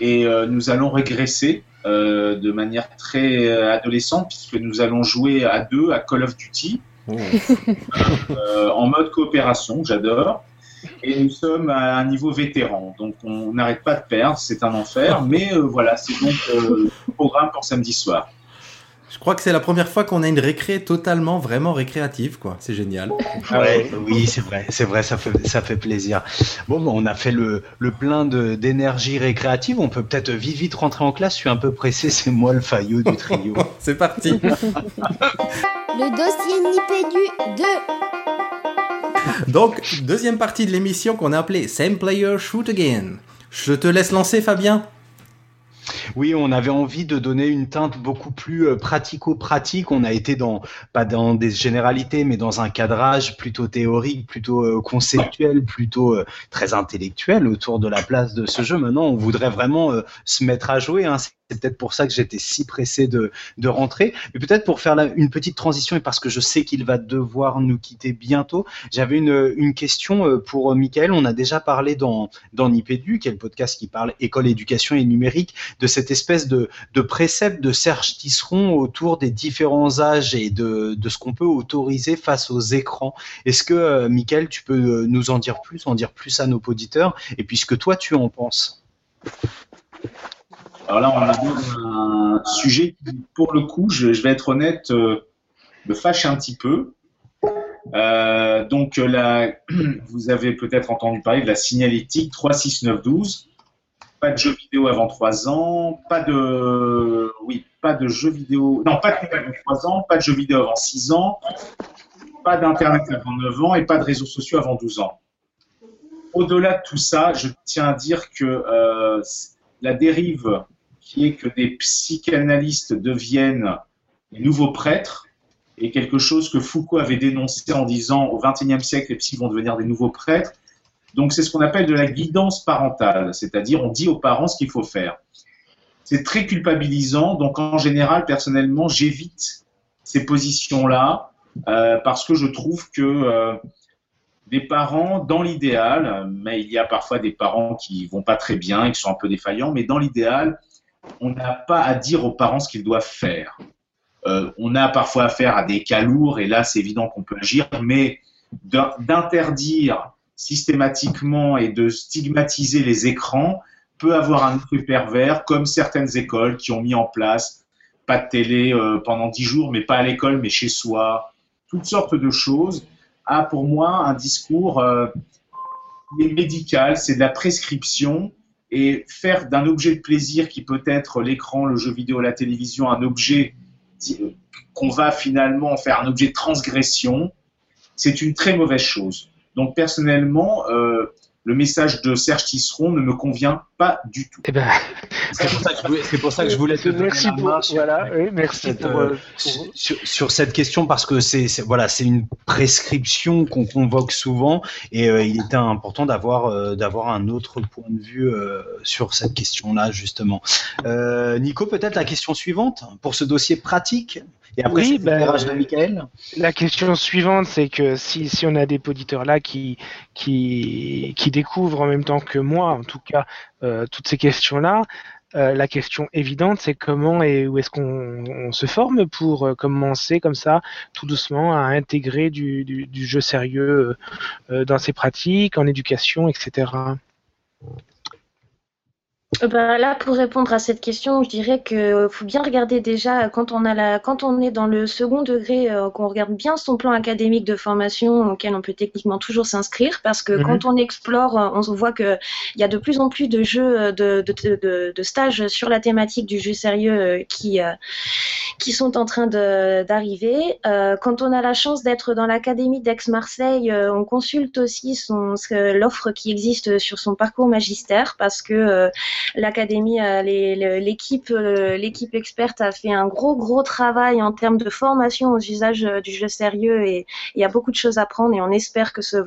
et euh, nous allons régresser euh, de manière très euh, adolescente puisque nous allons jouer à deux à Call of Duty Oh. euh, en mode coopération, j'adore. Et nous sommes à un niveau vétéran, donc on n'arrête pas de perdre, c'est un enfer. Mais euh, voilà, c'est donc le programme pour samedi soir. Je crois que c'est la première fois qu'on a une récré totalement, vraiment récréative, quoi. C'est génial. Ouais, oui, c'est vrai, c'est vrai, ça fait, ça fait plaisir. Bon, on a fait le, le plein de- d'énergie récréative. On peut peut-être vite, vite rentrer en classe. Je suis un peu pressé. C'est moi le faillot du trio. *laughs* C'est parti. Le dossier Nipédu 2. Donc, deuxième partie de l'émission qu'on a appelée Same Player Shoot Again. Je te laisse lancer, Fabien. Oui, on avait envie de donner une teinte beaucoup plus euh, pratico-pratique. On a été dans pas dans des généralités, mais dans un cadrage plutôt théorique, plutôt euh, conceptuel, plutôt euh, très intellectuel autour de la place de ce jeu. Maintenant, on voudrait vraiment se mettre à jouer. Hein. C'est peut-être pour ça que j'étais si pressé de, rentrer. Mais peut-être pour faire une petite transition et parce que je sais qu'il va devoir nous quitter bientôt, j'avais une, question euh, pour euh, Michael. On a déjà parlé dans, dans Nipédu, qui est le podcast qui parle école, éducation et numérique, de cette espèce de, de précepte de Serge Tisseron autour des différents âges et de, de ce qu'on peut autoriser face aux écrans. Est-ce que, euh, Michael, tu peux nous en dire plus, en dire plus à nos auditeurs, et puis ce que toi tu en penses? Alors là, on a un sujet qui, pour le coup, je, vais être honnête, euh, me fâche un petit peu. Euh, donc euh, là, *clears throat* vous avez peut-être entendu parler de la signalétique 36912. Pas de jeux vidéo avant 3 ans, pas de, oui, pas de jeux vidéo, non, pas de avant 3 ans, pas de jeux vidéo avant 6 ans, pas d'internet avant 9 ans et pas de réseaux sociaux avant 12 ans. Au-delà de tout ça, je tiens à dire que la dérive qui est que des psychanalystes deviennent les nouveaux prêtres est quelque chose que Foucault avait dénoncé en disant au XXIe siècle, les psys vont devenir des nouveaux prêtres. Donc c'est ce qu'on appelle de la guidance parentale, c'est-à-dire on dit aux parents ce qu'il faut faire. C'est très culpabilisant, donc en général, personnellement, j'évite ces positions-là euh, parce que je trouve que euh, des parents, dans l'idéal, mais il y a parfois des parents qui vont pas très bien et qui sont un peu défaillants, mais dans l'idéal, on n'a pas à dire aux parents ce qu'ils doivent faire. Euh, on a parfois affaire à des cas lourds et là, c'est évident qu'on peut agir, mais d'in- d'interdire systématiquement et de stigmatiser les écrans peut avoir un effet pervers, comme certaines écoles qui ont mis en place pas de télé euh, pendant dix jours, mais pas à l'école, mais chez soi, toutes sortes de choses, a pour moi un discours euh, médical, c'est de la prescription, et faire d'un objet de plaisir qui peut être l'écran, le jeu vidéo, la télévision, un objet qu'on va finalement faire un objet de transgression, c'est une très mauvaise chose. Donc personnellement, euh, le message de Serge Tisseron ne me convient pas du tout. Eh ben, C'est pour, ça que je voulais te merci pour, voilà, oui, merci pour, euh, sur, cette question parce que c'est voilà, c'est une prescription qu'on convoque souvent et euh, il était important d'avoir euh, d'avoir un autre point de vue sur cette question-là justement. Nico, peut-être la question suivante pour ce dossier pratique. Et après, oui, ben, La question suivante, c'est que si, si on a des auditeurs là qui, qui, qui découvrent en même temps que moi, en tout cas, euh, toutes ces questions-là, euh, la question évidente, c'est comment et où est-ce qu'on se forme pour euh, commencer comme ça, tout doucement, à intégrer du, du, du jeu sérieux dans ses pratiques, en éducation, etc. Euh, bah, là, pour répondre à cette question, je dirais qu'il faut bien regarder déjà quand on a la, quand on est dans le second degré, euh, qu'on regarde bien son plan académique de formation auquel on peut techniquement toujours s'inscrire, parce que quand mhm. on explore, euh, on voit que il y a de plus en plus de jeux, de, de, de, de stages sur la thématique du jeu sérieux qui qui sont en train d'arriver. quand on a la chance d'être dans l'académie d'Aix-Marseille, on consulte aussi son l'offre qui existe sur son parcours magistère, parce que l'académie, euh, l'équipe, euh, l'équipe experte a fait un gros gros travail en termes de formation aux usages euh, du jeu sérieux et il y a beaucoup de choses à prendre et on espère que ce,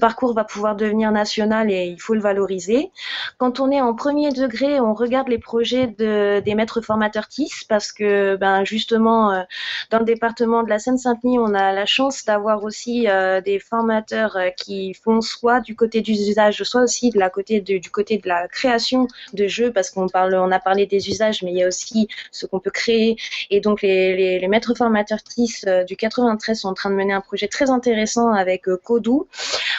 parcours va pouvoir devenir national et il faut le valoriser. Quand on est en premier degré, on regarde les projets de, des maîtres formateurs TIS parce que ben, justement dans le département de la Seine-Saint-Denis, on a la chance d'avoir aussi des formateurs qui font soit du côté du usage, soit aussi de la côté du côté la création de jeux, parce qu'on parle, on a parlé des usages, mais il y a aussi ce qu'on peut créer. Et donc les, les, maîtres formateurs TIS euh, du 93 sont en train de mener un projet très intéressant avec euh, Kodou.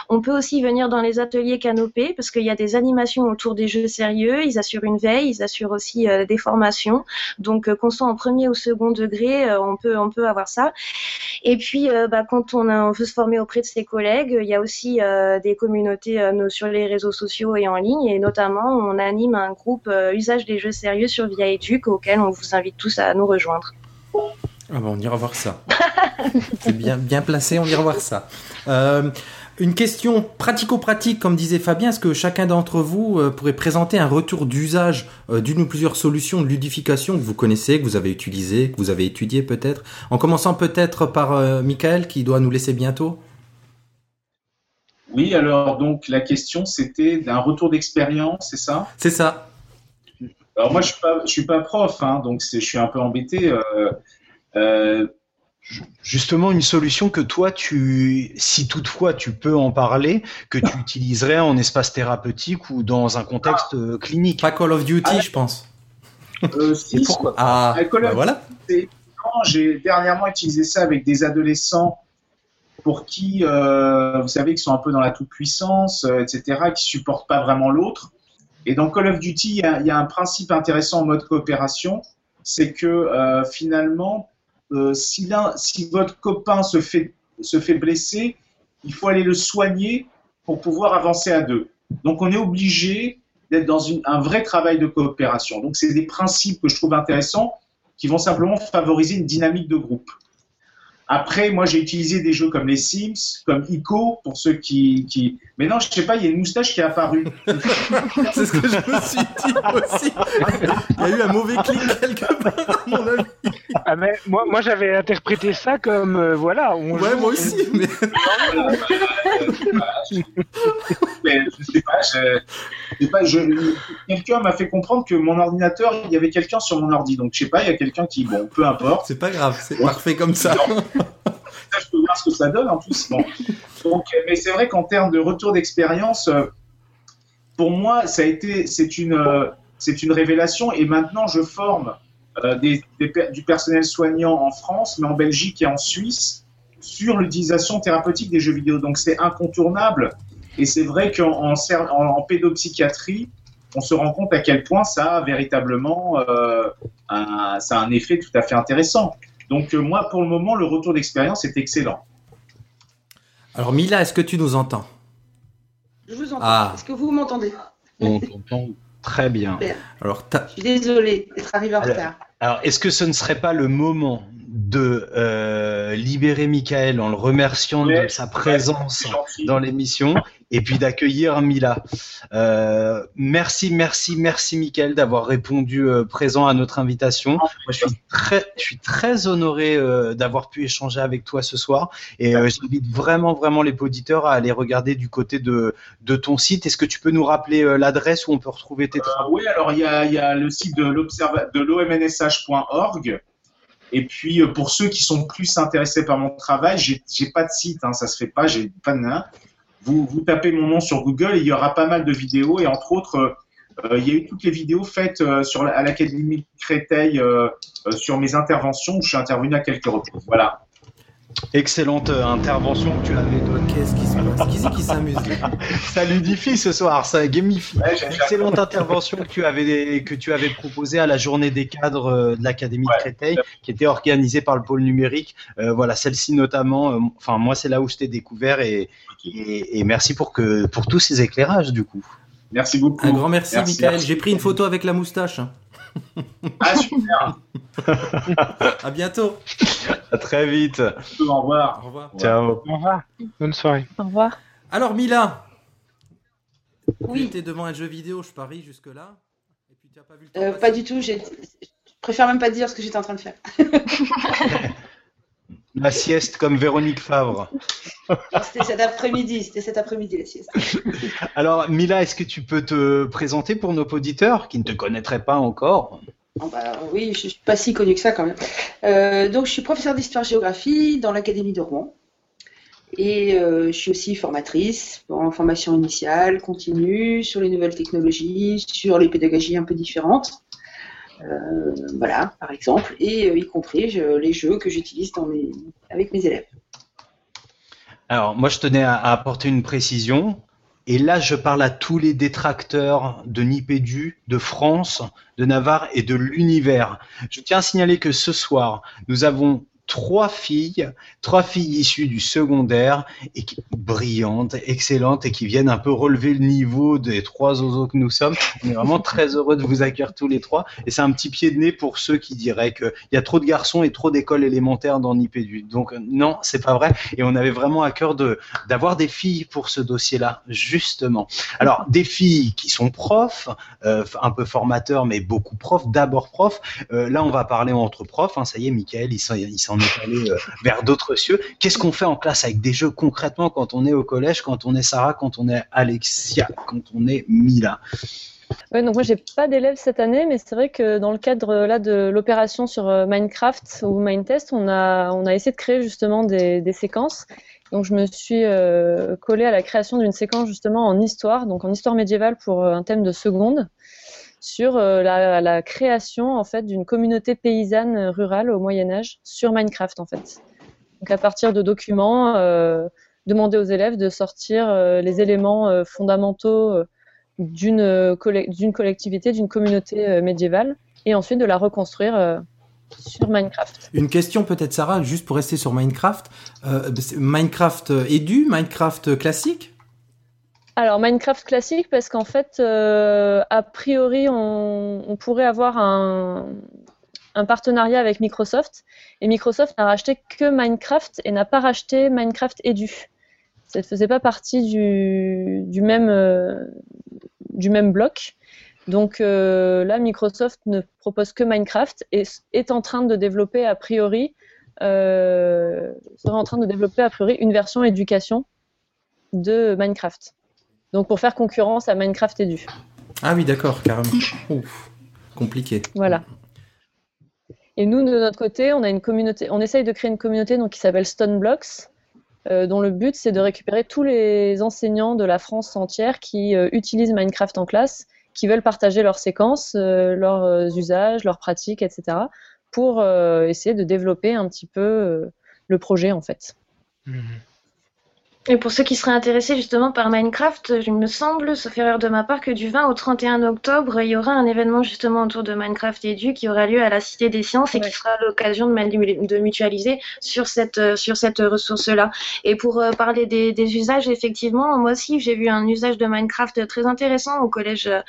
On peut aussi venir dans les ateliers canopés, parce qu'il y a des animations autour des jeux sérieux. Ils assurent une veille, ils assurent aussi euh, des formations. Donc qu'on soit en premier ou second degré, on peut on peut avoir ça. Et puis bah, quand on veut se former auprès de ses collègues, il y a aussi des communautés sur les réseaux sociaux et en ligne, et notamment on anime un groupe euh, usage des jeux sérieux sur Via Educ auquel on vous invite tous à nous rejoindre. Ah on ira voir ça. *laughs* C'est bien, bien placé, on ira voir ça. Euh, une question pratico-pratique, comme disait Fabien, est-ce que chacun d'entre vous euh, pourrait présenter un retour d'usage d'une ou plusieurs solutions de ludification que vous connaissez, que vous avez utilisées, que vous avez étudiées peut-être? En commençant peut-être par Michael, qui doit nous laisser bientôt oui, alors donc la question c'était d'un retour d'expérience, c'est ça? C'est ça. Alors moi je suis pas, suis pas prof, hein, donc je suis un peu embêté. Euh, euh, Justement, une solution que toi, tu, si toutefois tu peux en parler, que tu utiliserais en espace thérapeutique ou dans un contexte ah. euh, clinique. Pas Call of Duty, ah. je pense. *laughs* si, pourquoi? Ah, bah voilà. J'ai dernièrement utilisé ça avec des adolescents pour qui, euh, vous savez, qui sont un peu dans la toute-puissance, euh, etc., qui supportent pas vraiment l'autre. Et dans Call of Duty, il y, a, un principe intéressant en mode coopération, c'est que euh, finalement, si, votre copain se fait, se fait blesser, il faut aller le soigner pour pouvoir avancer à deux. Donc on est obligé d'être dans un vrai travail de coopération. Donc c'est des principes que je trouve intéressants qui vont simplement favoriser une dynamique de groupe. Après, moi, j'ai utilisé des jeux comme les Sims, comme Ico, pour ceux qui, qui... Mais non, je sais pas, il y a une moustache qui est apparue. *laughs* C'est ce que je me suis dit aussi. Il y a eu un mauvais clic quelque part, à mon avis. Ah, mais moi, moi j'avais interprété ça comme, euh, voilà. On ouais, moi aussi, mais... mais je sais pas, je... sais pas je... quelqu'un m'a fait comprendre que mon ordinateur, il y avait quelqu'un sur mon ordi. Donc, je sais pas, il y a quelqu'un qui, bon, peu importe. C'est pas grave, c'est parfait comme ça je peux voir ce que ça donne en plus. Donc, mais c'est vrai qu'en termes de retour d'expérience, euh, pour moi, ça a été, c'est une, euh, c'est une révélation. Et maintenant, je forme euh, du personnel soignant en France, mais en Belgique et en Suisse sur l'utilisation thérapeutique des jeux vidéo. Donc, c'est incontournable. Et c'est vrai qu'en en, en, pédopsychiatrie, on se rend compte à quel point ça a véritablement a un effet tout à fait intéressant. Donc euh, moi, pour le moment, le retour d'expérience est excellent. Alors Mila, est-ce que tu nous entends? Je vous entends. Ah. Est-ce que vous m'entendez? On t'entend très bien. Alors, je suis désolée d'être arrivé en retard. Alors, est-ce que ce ne serait pas le moment de euh, libérer Michael en le remerciant de sa présence dans l'émission et puis d'accueillir Mila. Euh, merci, merci, merci Michael d'avoir répondu euh, présent à notre invitation. Moi, je suis très, je suis très honoré euh, d'avoir pu échanger avec toi ce soir et j'invite vraiment, vraiment les auditeurs à aller regarder du côté de, de ton site. Est-ce que tu peux nous rappeler l'adresse où on peut retrouver tes travaux? Oui, alors il y a, y a, le site de l'omnsh.org. Et puis pour ceux qui sont plus intéressés par mon travail, j'ai pas de site, hein, ça se fait pas, j'ai pas de vous, vous tapez mon nom sur Google et il y aura pas mal de vidéos et entre autres, euh, euh, il y a eu toutes les vidéos faites euh, à l'Académie Créteil sur mes interventions où je suis intervenu à quelques reprises. Voilà. Excellente intervention que tu avais donnée. Qu'est-ce qui se passe Qui c'est qui s'amuse *laughs* Ça ludifie ce soir, ça gamifie. Excellente intervention que tu avais que tu avais proposée à la journée des cadres de l'Académie de Créteil, qui était organisée par le pôle numérique. voilà, celle-ci notamment. Enfin, moi, c'est là où je t'ai découvert et, et, merci pour, que, pour tous ces éclairages, du coup. Merci beaucoup. Un grand merci, Michael. J'ai pris une photo avec la moustache. Ah, super. à bientôt. À très vite. Au revoir. Au revoir. Ciao. Au revoir. Bonne soirée. Au revoir. Alors, Mila. Oui. Tu étais devant un jeu vidéo, je parie, jusque-là. Et puis, tu as pas vu le temps euh, Pas du tout. Je préfère même pas dire ce que j'étais en train de faire. *laughs* La sieste comme Véronique Favre. C'était cet après-midi, c'était cet après-midi la sieste. *laughs* Alors Mila, est-ce que tu peux te présenter pour nos auditeurs qui ne te connaîtraient pas encore? Oh, bah, Oui, je ne suis pas si connue que ça quand même. Euh, donc je suis professeure d'histoire-géographie dans l'Académie de Rouen. Et euh, je suis aussi formatrice en formation initiale, continue, sur les nouvelles technologies, sur les pédagogies un peu différentes. Euh, voilà, par exemple, et euh, y compris les jeux que j'utilise avec mes élèves. Alors, moi, je tenais à, apporter une précision. Et là, je parle à tous les détracteurs de Nipédu, de France, de Navarre et de l'univers. Je tiens à signaler que ce soir, nous avons trois filles, trois filles issues du secondaire et qui, brillantes, excellentes et qui viennent un peu relever le niveau des trois oiseaux que nous sommes. On est vraiment très heureux de vous accueillir tous les trois et c'est un petit pied de nez pour ceux qui diraient qu'il y a trop de garçons et trop d'écoles élémentaires dans Nipédu. Donc non, c'est pas vrai et on avait vraiment à cœur de d'avoir des filles pour ce dossier-là, justement. Alors des filles qui sont profs, euh, un peu formateurs mais beaucoup profs, d'abord profs. Euh, là, on va parler entre profs. Hein, ça y est, Michael, il s'en on est allé euh, vers d'autres cieux. Qu'est-ce qu'on fait en classe avec des jeux concrètement quand on est au collège, quand on est Sarah, quand on est Alexia, quand on est Mila? Ouais, donc moi j'ai pas d'élèves cette année, mais c'est vrai que dans le cadre là de l'opération sur euh, Minecraft ou Mindtest, on a on a essayé de créer justement des, séquences. Donc je me suis euh, collée à la création d'une séquence justement en histoire, donc en histoire médiévale pour un thème de seconde sur euh, la, création en fait d'une communauté paysanne rurale au Moyen Âge sur Minecraft en fait. Donc à partir de documents, euh, demander aux élèves de sortir euh, les éléments fondamentaux d'une collectivité, d'une communauté médiévale, et ensuite de la reconstruire sur Minecraft. Une question peut-être Sarah, juste pour rester sur Minecraft. Minecraft édu, Minecraft classique? Alors Minecraft classique parce qu'en fait, euh, a priori, on, pourrait avoir un, partenariat avec Microsoft et Microsoft n'a racheté que Minecraft et n'a pas racheté Minecraft Edu. Ça ne faisait pas partie du, même, euh, du même bloc. Donc euh, là, Microsoft ne propose que Minecraft et est en train de développer a priori, serait en train de développer a priori une version éducation de Minecraft. Donc pour faire concurrence à Minecraft et du. Ah oui, d'accord, carrément. Ouf, compliqué. Voilà. Et nous, de notre côté, on a une communauté, on essaye de créer une communauté donc, qui s'appelle Stone Blocks, euh, dont le but c'est de récupérer tous les enseignants de la France entière qui euh, utilisent Minecraft en classe, qui veulent partager leurs séquences, euh, leurs usages, leurs pratiques, etc., pour essayer de développer un petit peu le projet en fait. Mmh. Et pour ceux qui seraient intéressés justement par Minecraft, il me semble, sauf erreur de ma part, que du 20 au 31 octobre, il y aura un événement justement autour de Minecraft Edu qui aura lieu à la Cité des Sciences et qui sera l'occasion de, de, mutualiser sur cette, sur cette ressource-là. Et pour euh, parler des, des, usages, effectivement, moi aussi j'ai vu un usage de Minecraft très intéressant au collège euh,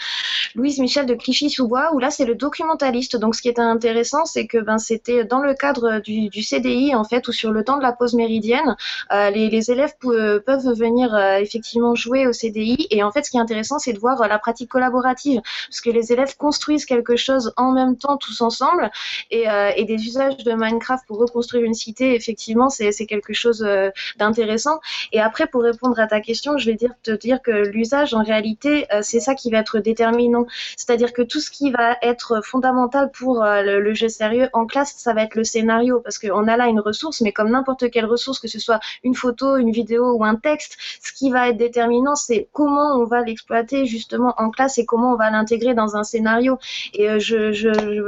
Louise Michel de Clichy-sous-Bois, où là c'est le documentaliste. Donc ce qui était intéressant, c'est que ben, c'était dans le cadre du, du, CDI, en fait, ou sur le temps de la pause méridienne, euh, les, les élèves pouvaient peuvent venir euh, effectivement jouer au CDI. Et en fait, ce qui est intéressant, c'est de voir euh, la pratique collaborative, parce que les élèves construisent quelque chose en même temps, tous ensemble, et, euh, des usages de Minecraft pour reconstruire une cité, effectivement, c'est quelque chose d'intéressant. Et après, pour répondre à ta question, je vais dire, te dire que l'usage, en réalité, c'est ça qui va être déterminant. C'est-à-dire que tout ce qui va être fondamental pour le, jeu sérieux en classe, ça va être le scénario, parce qu'on a là une ressource, mais comme n'importe quelle ressource, que ce soit une photo, une vidéo un texte. Ce qui va être déterminant, c'est comment on va l'exploiter justement en classe et comment on va l'intégrer dans un scénario. Et euh, je,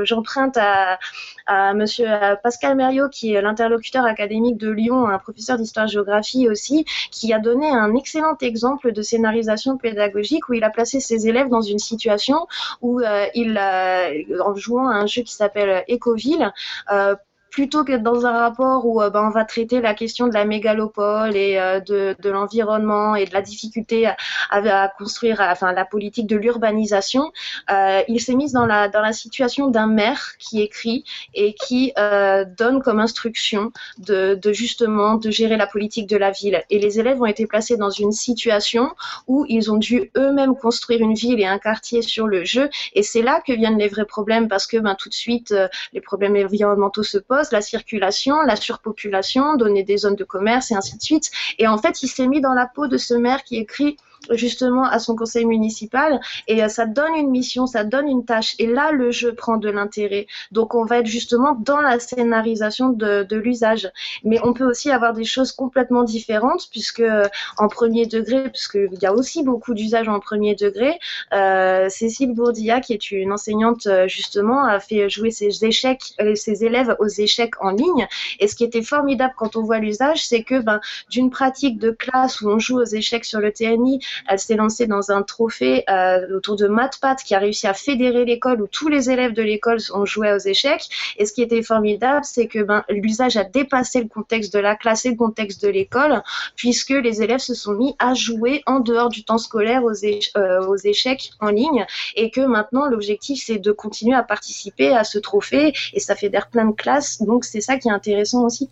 j'emprunte à, à Monsieur Pascal Mériot, qui est l'interlocuteur académique de Lyon, un professeur d'histoire-géographie aussi, qui a donné un excellent exemple de scénarisation pédagogique où il a placé ses élèves dans une situation où euh, il, en jouant à un jeu qui s'appelle Ecoville, euh, plutôt que dans un rapport où euh, ben, on va traiter la question de la mégalopole et euh, de, de l'environnement et de la difficulté à, à construire, enfin la politique de l'urbanisation, euh, il s'est mis dans la dans la situation d'un maire qui écrit et qui euh, donne comme instruction de, de justement de gérer la politique de la ville. Et les élèves ont été placés dans une situation où ils ont dû eux-mêmes construire une ville et un quartier sur le jeu. Et c'est là que viennent les vrais problèmes parce que ben tout de suite les problèmes environnementaux se posent la circulation, la surpopulation, donner des zones de commerce et ainsi de suite. Et en fait, il s'est mis dans la peau de ce maire qui écrit justement à son conseil municipal et euh, ça donne une mission, ça donne une tâche et là le jeu prend de l'intérêt. Donc on va être justement dans la scénarisation de, de l'usage. Mais on peut aussi avoir des choses complètement différentes puisque euh, en premier degré, puisqu'il y a aussi beaucoup d'usages en premier degré, euh, Cécile Bourdilla qui est une enseignante euh, justement a fait jouer ses échecs, ses élèves aux échecs en ligne et ce qui était formidable quand on voit l'usage, c'est que ben, d'une pratique de classe où on joue aux échecs sur le TNI elle s'est lancée dans un trophée euh, autour de MathPat qui a réussi à fédérer l'école où tous les élèves de l'école ont joué aux échecs. Et ce qui était formidable, c'est que ben, l'usage a dépassé le contexte de la classe et le contexte de l'école, puisque les élèves se sont mis à jouer en dehors du temps scolaire aux, euh, aux échecs en ligne, et que maintenant l'objectif c'est de continuer à participer à ce trophée, et ça fédère plein de classes. Donc c'est ça qui est intéressant aussi.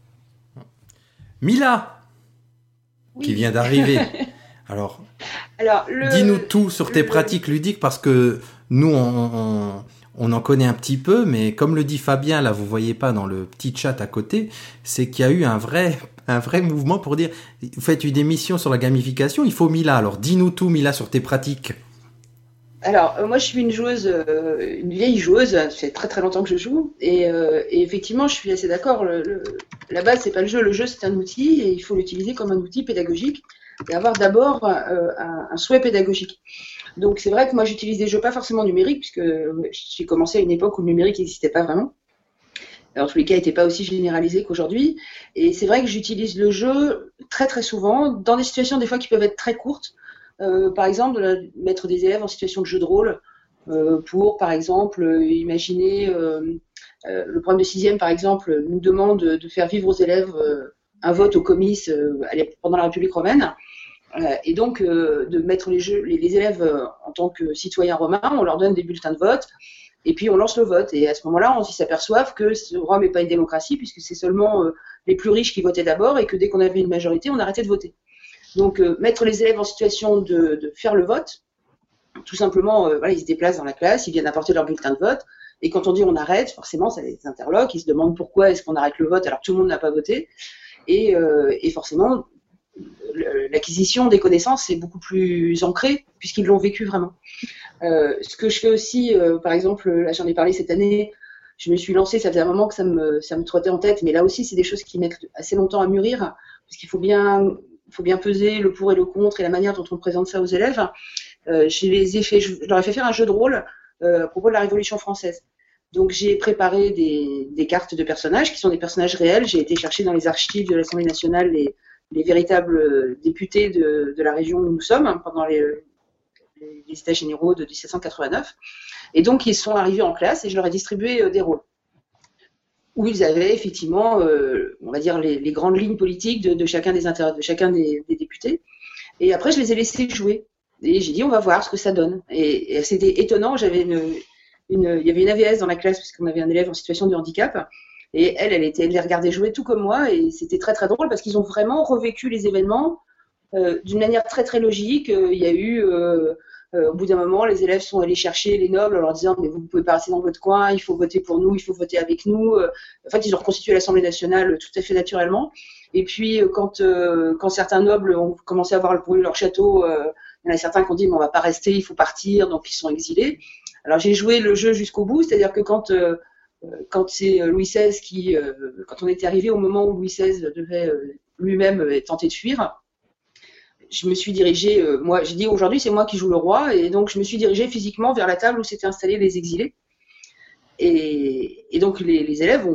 Mila, qui vient d'arriver. *laughs* Alors, Alors dis-nous tout sur tes pratiques ludiques parce que nous, on, on, en connaît un petit peu, mais comme le dit Fabien, là, vous voyez pas dans le petit chat à côté, c'est qu'il y a eu un vrai, un vrai mouvement pour dire, vous faites une émission sur la gamification, il faut Mila. Alors, dis-nous tout, Mila, sur tes pratiques. Alors, euh, moi, je suis une joueuse, euh, une vieille joueuse. Ça fait très très longtemps que je joue, et, euh, et effectivement, je suis assez d'accord. la base, c'est pas le jeu. Le jeu, c'est un outil, et il faut l'utiliser comme un outil pédagogique et avoir d'abord euh, un, souhait pédagogique. Donc c'est vrai que moi j'utilise des jeux pas forcément numériques, puisque j'ai commencé à une époque où le numérique n'existait pas vraiment. En tous les cas, n'était pas aussi généralisé qu'aujourd'hui. Et c'est vrai que j'utilise le jeu très très souvent dans des situations des fois qui peuvent être très courtes. Euh, par exemple, mettre des élèves en situation de jeu de rôle euh, pour, par exemple, imaginer le problème de sixième, par exemple, nous demande de faire vivre aux élèves un vote au comice pendant la République romaine. Euh, et donc, euh, de mettre les, élèves euh, en tant que citoyens romains, on leur donne des bulletins de vote, et puis on lance le vote. Et à ce moment-là, on s'aperçoit que Rome n'est pas une démocratie, puisque c'est seulement les plus riches qui votaient d'abord, et que dès qu'on avait une majorité, on arrêtait de voter. Donc, mettre les élèves en situation de, faire le vote, tout simplement, ils se déplacent dans la classe, ils viennent apporter leur bulletin de vote, et quand on dit on arrête, forcément, ça les interloque, ils se demandent pourquoi est-ce qu'on arrête le vote alors que tout le monde n'a pas voté. Et forcément, l'acquisition des connaissances est beaucoup plus ancrée puisqu'ils l'ont vécu vraiment. Euh, ce que je fais aussi, euh, par exemple, là j'en ai parlé cette année, je me suis lancée, ça faisait un moment que ça me, trottait en tête, mais là aussi c'est des choses qui mettent assez longtemps à mûrir parce qu'il faut bien, peser le pour et le contre et la manière dont on présente ça aux élèves. Euh, je fait, leur ai fait faire un jeu de rôle euh, à propos de la Révolution française. Donc j'ai préparé des, des, cartes de personnages qui sont des personnages réels. J'ai été chercher dans les archives de l'Assemblée nationale les, les véritables députés de, la région où nous sommes hein, pendant les, les, États généraux de 1789. Et donc, ils sont arrivés en classe et je leur ai distribué des rôles où ils avaient effectivement, on va dire, les, grandes lignes politiques de, chacun des de chacun des, députés. Et après, je les ai laissés jouer. Et j'ai dit, on va voir ce que ça donne. Et, c'était étonnant. Il y avait une AVS dans la classe puisqu'on avait un élève en situation de handicap. Et elle, elle était, elle les regardait jouer tout comme moi. Et c'était très très drôle parce qu'ils ont vraiment revécu les événements euh, d'une manière très très logique. Euh, il y a eu, euh, au bout d'un moment, les élèves sont allés chercher les nobles en leur disant mais vous ne pouvez pas rester dans votre coin, il faut voter pour nous, il faut voter avec nous. En fait, ils ont reconstitué l'Assemblée nationale tout à fait naturellement. Et puis quand quand certains nobles ont commencé à voir brûler leur château il y en a certains qui ont dit, mais on va pas rester, il faut partir, donc ils sont exilés. Alors j'ai joué le jeu jusqu'au bout, c'est-à-dire que quand quand c'est Louis XVI qui, euh, quand on était arrivé au moment où Louis XVI devait euh, lui-même tenter de fuir, je me suis dirigée, moi, j'ai dit aujourd'hui c'est moi qui joue le roi, et donc je me suis dirigée physiquement vers la table où s'étaient installés les exilés. Et, donc les, élèves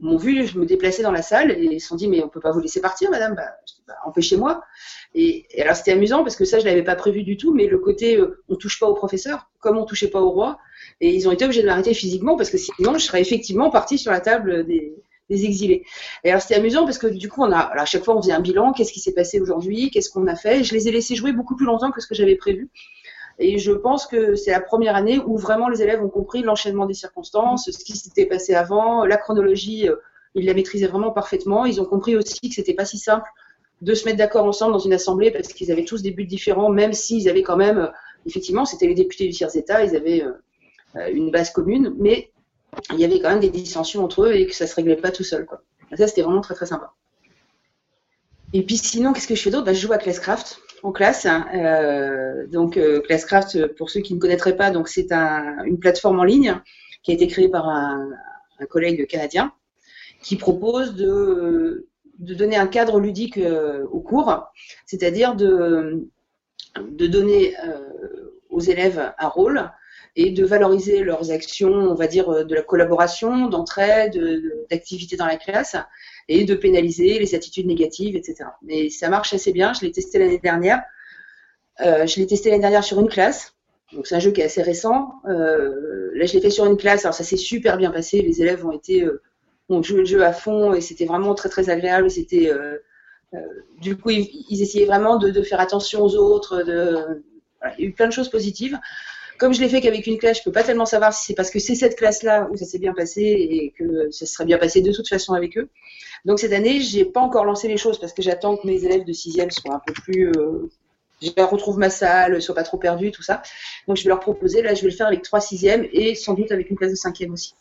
m'ont vu je me déplacer dans la salle et ils se sont dit mais on peut pas vous laisser partir madame, bah, bah, empêchez-moi. Et, alors c'était amusant parce que ça je l'avais pas prévu du tout, mais le côté euh, on touche pas au professeur, comme on touchait pas au roi, et ils ont été obligés de m'arrêter physiquement parce que sinon je serais effectivement partie sur la table des, exilés. Et alors c'était amusant parce que du coup on a, à chaque fois on faisait un bilan, qu'est-ce qui s'est passé aujourd'hui, qu'est-ce qu'on a fait? je les ai laissés jouer beaucoup plus longtemps que ce que j'avais prévu. Et je pense que c'est la première année où vraiment les élèves ont compris l'enchaînement des circonstances, ce qui s'était passé avant, la chronologie, euh, ils la maîtrisaient vraiment parfaitement. Ils ont compris aussi que c'était pas si simple de se mettre d'accord ensemble dans une assemblée parce qu'ils avaient tous des buts différents, même s'ils avaient quand même, euh, effectivement, c'était les députés du tiers État, ils avaient euh, une base commune, mais il y avait quand même des dissensions entre eux et que ça se réglait pas tout seul. Ça, c'était vraiment très très sympa. Et puis sinon, qu'est-ce que je fais d'autre? Bah, Je joue à Classcraft en classe. Euh, donc Classcraft, pour ceux qui ne connaîtraient pas, donc c'est un, une plateforme en ligne qui a été créée par un, collègue canadien qui propose de donner un cadre ludique euh, au cours, c'est-à-dire de, de donner euh, aux élèves un rôle et de valoriser leurs actions, on va dire, euh, de la collaboration, d'entraide, d'activité dans la classe, et de pénaliser les attitudes négatives, etc. Mais ça marche assez bien. Je l'ai testé l'année dernière. je l'ai testé l'année dernière sur une classe. Donc c'est un jeu qui est assez récent. là, je l'ai fait sur une classe. Alors ça s'est super bien passé. Les élèves ont été on jouait le jeu à fond et c'était vraiment très très agréable. C'était euh, euh, du coup ils, essayaient vraiment de, faire attention aux autres. Il y a eu plein de choses positives. Comme je l'ai fait qu'avec une classe, je peux pas tellement savoir si c'est parce que c'est cette classe-là où ça s'est bien passé et que ça serait bien passé de toute façon avec eux. Donc cette année, j'ai pas encore lancé les choses parce que j'attends que mes élèves de sixième soient un peu plus euh, je retrouve ma salle, soient pas trop perdus, tout ça. Donc je vais leur proposer, là je vais le faire avec trois sixièmes et sans doute avec une classe de cinquième aussi.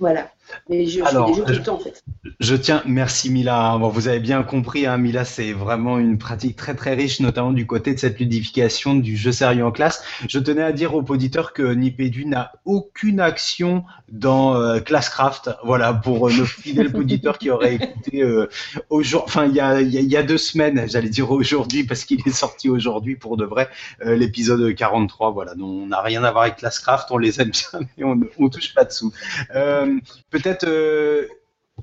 Voilà. Mais je, Alors, tout le temps, en fait. Je tiens, merci Mila. Bon, vous avez bien compris, hein, Mila, c'est vraiment une pratique très très riche, notamment du côté de cette ludification du jeu sérieux en classe. Je tenais à dire aux auditeurs que Nipédu n'a aucune action dans euh, Classcraft. Voilà, pour euh, nos fidèles *laughs* auditeurs qui auraient écouté euh, aujourd'hui, enfin il y a, y, y a, deux semaines, j'allais dire aujourd'hui parce qu'il est sorti aujourd'hui pour de vrai, l'épisode 43. Voilà, donc on n'a rien à voir avec Classcraft, on les aime bien, mais on, on touche pas dessous. Peut-être euh,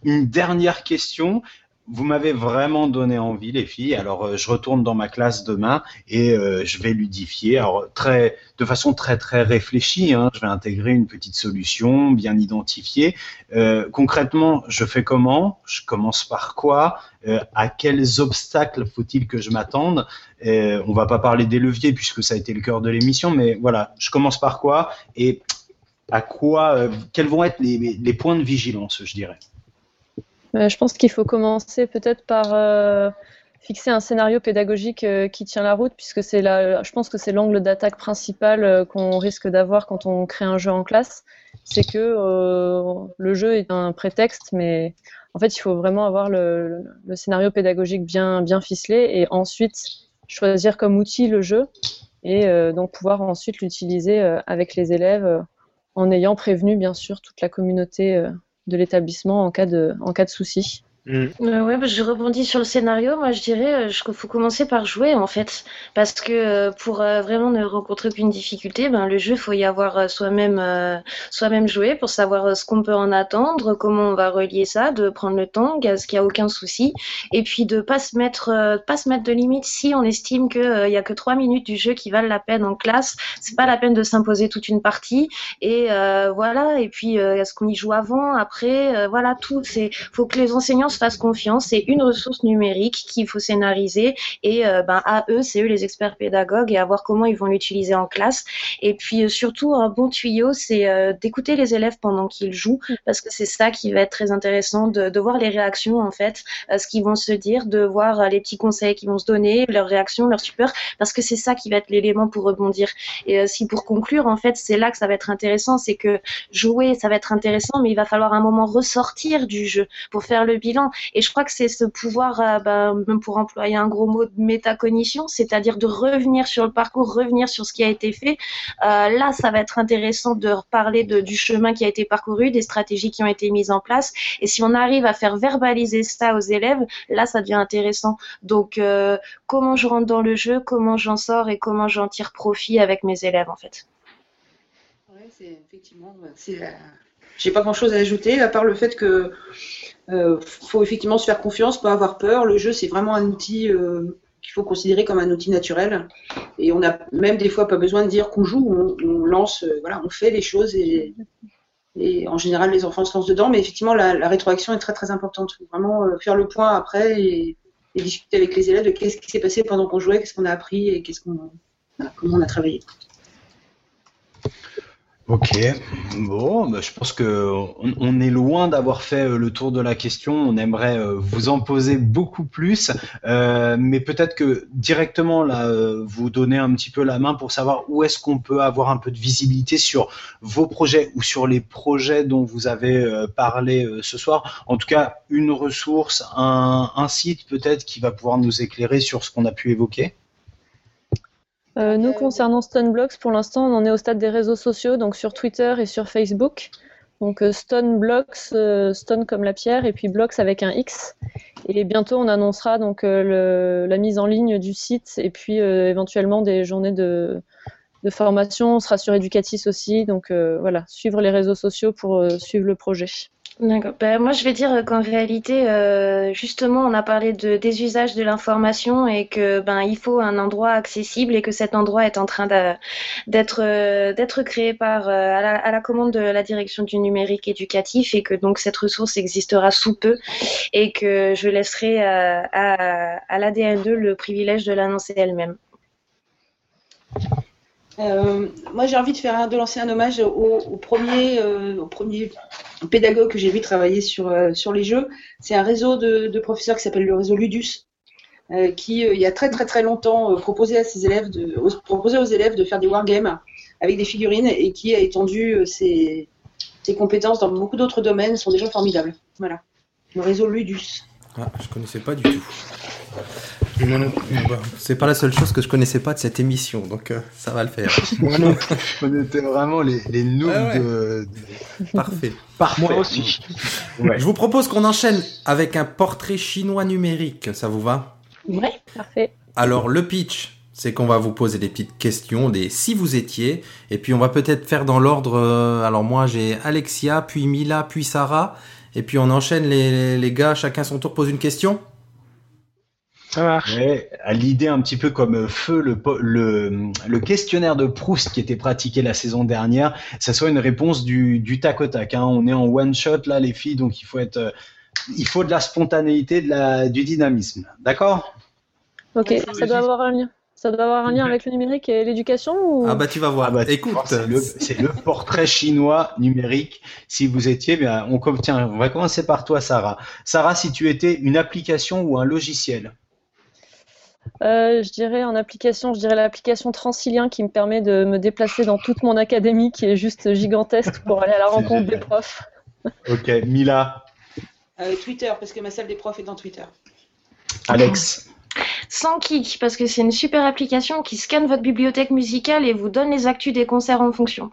une dernière question. Vous m'avez vraiment donné envie, les filles. Alors, euh, je retourne dans ma classe demain et euh, je vais ludifier. Alors, très, de façon très très réfléchie. Hein. je vais intégrer une petite solution bien identifiée. concrètement, je fais comment? Je commence par quoi? À quels obstacles faut-il que je m'attende? On va pas parler des leviers puisque ça a été le cœur de l'émission, mais voilà, je commence par quoi? À quoi, euh, quels vont être les, points de vigilance, je dirais euh, Je pense qu'il faut commencer peut-être par euh, fixer un scénario pédagogique qui tient la route, puisque c'est je pense que c'est l'angle d'attaque principal qu'on risque d'avoir quand on crée un jeu en classe. C'est que le jeu est un prétexte, mais en fait, il faut vraiment avoir le, scénario pédagogique bien ficelé et ensuite choisir comme outil le jeu et donc pouvoir ensuite l'utiliser avec les élèves en ayant prévenu bien sûr toute la communauté euh, de l'établissement en cas de, en cas de souci. Mm. Euh, ouais, je rebondis sur le scénario. Moi, je dirais qu'il faut commencer par jouer, en fait. Parce que pour vraiment ne rencontrer aucune difficulté, ben, le jeu, faut y avoir soi-même soi-même joué pour savoir ce qu'on peut en attendre, comment on va relier ça, de prendre le temps, ce qu'il n'y a aucun souci. Et puis de pas se mettre, pas se mettre de limite si on estime qu'il n'y a que trois minutes du jeu qui valent la peine en classe. C'est pas la peine de s'imposer toute une partie. Et voilà. Et puis, est-ce qu'on y joue avant, après Voilà, tout. C'est faut que les enseignants se fassent confiance. C'est une ressource numérique qu'il faut scénariser et euh, ben, à eux, c'est eux les experts pédagogues et à voir comment ils vont l'utiliser en classe. Et puis euh, surtout, un bon tuyau, c'est euh, d'écouter les élèves pendant qu'ils jouent parce que c'est ça qui va être très intéressant de, voir les réactions en fait, ce qu'ils vont se dire, de voir les petits conseils qu'ils vont se donner, leurs réactions, leurs support, parce que c'est ça qui va être l'élément pour rebondir. Et si pour conclure, en fait, c'est là que ça va être intéressant, c'est que jouer, ça va être intéressant, mais il va falloir un moment ressortir du jeu pour faire le bilan. Et je crois que c'est ce pouvoir, euh, bah, pour employer un gros mot de métacognition, c'est-à-dire de revenir sur le parcours, revenir sur ce qui a été fait. Euh, là, ça va être intéressant de reparler du chemin qui a été parcouru, des stratégies qui ont été mises en place. Et si on arrive à faire verbaliser ça aux élèves, là, ça devient intéressant. Donc, euh, comment je rentre dans le jeu, comment j'en sors et comment j'en tire profit avec mes élèves, en fait. Ouais, c'est effectivement, j'ai pas grand chose à ajouter, à part le fait que euh, faut effectivement se faire confiance, pas avoir peur. Le jeu, c'est vraiment un outil euh, qu'il faut considérer comme un outil naturel. Et on n'a même des fois pas besoin de dire qu'on joue, on, lance, euh, voilà, on fait les choses et, en général les enfants se lancent dedans. Mais effectivement, la, rétroaction est très très importante. Faut vraiment faire le point après et, et, discuter avec les élèves de qu'est-ce qui s'est passé pendant qu'on jouait, qu'est-ce qu'on a appris et qu'est-ce qu'on, comment on a travaillé. Ok, bon, bah, je pense que on, est loin d'avoir fait euh, le tour de la question. On aimerait euh, vous en poser beaucoup plus, euh, mais peut-être que directement là, vous donner un petit peu la main pour savoir où est-ce qu'on peut avoir un peu de visibilité sur vos projets ou sur les projets dont vous avez parlé ce soir. En tout cas, une ressource, un site peut-être qui va pouvoir nous éclairer sur ce qu'on a pu évoquer. Euh, nous, concernant Stoneblocks, pour l'instant, on en est au stade des réseaux sociaux, donc sur Twitter et sur Facebook. Donc euh, Stoneblocks, euh, Stone comme la pierre, et puis Blocks avec un X. Et bientôt, on annoncera donc la mise en ligne du site, et puis éventuellement des journées de, de, formation. On sera sur Educatis aussi, donc voilà, suivre les réseaux sociaux pour suivre le projet. D'accord. Ben, moi, je vais dire qu'en réalité, euh, justement, on a parlé de, des usages de l'information et que ben il faut un endroit accessible et que cet endroit est en train d'être euh, d'être créé par euh, à, la, à, la, commande de la direction du numérique éducatif et que donc cette ressource existera sous peu et que je laisserai à, à, à l'ADN2 le privilège de l'annoncer elle-même. Euh, moi, j'ai envie de faire de lancer un hommage au, premier, euh, au premier pédagogue que j'ai vu travailler sur, euh, sur les jeux. C'est un réseau de, professeurs qui s'appelle le réseau Ludus, qui, il y a très très très longtemps, proposait à ses élèves de, proposait aux élèves de faire des wargames avec des figurines et qui a étendu ses, ses compétences dans beaucoup d'autres domaines. Sont des gens formidables. Voilà. Le réseau Ludus. Ah, je connaissais pas du tout. C'est pas la seule chose que je connaissais pas de cette émission, donc euh, ça va le faire. *laughs* Moi non On était vraiment les, les noobs ah de, Parfait. Parfait. Moi aussi. Je vous propose qu'on enchaîne avec un portrait chinois numérique. Ça vous va? Ouais, parfait. Alors, le pitch, c'est qu'on va vous poser des petites questions, des si vous étiez, et puis on va peut-être faire dans l'ordre. Euh, alors, moi, j'ai Alexia, puis Mila, puis Sarah, et puis on enchaîne les, les gars, chacun son tour pose une question. Ça marche. à l'idée un petit peu comme euh, feu le, le, le, questionnaire de Proust qui était pratiqué la saison dernière, ça soit une réponse du, du tac au tac. Hein. On est en one shot là les filles, donc il faut être, euh, il faut de la spontanéité, de la, du dynamisme. D'accord? Ok, ça doit avoir un lien. Ça doit avoir un lien avec le numérique et l'éducation ou... Ah bah tu vas voir. Ah bah, Écoute, c'est le, portrait chinois numérique. Si vous étiez, bien, on, tiens, on va commencer par toi, Sarah. Sarah, si tu étais une application ou un logiciel? Euh, je dirais en application, je dirais l'application Transilien qui me permet de me déplacer dans toute mon académie qui est juste gigantesque pour aller à la rencontre des profs. Ok, Mila. Euh, Twitter, parce que ma salle des profs est dans Twitter. Alex. Sans kick, parce que c'est une super application qui scanne votre bibliothèque musicale et vous donne les actus des concerts en fonction.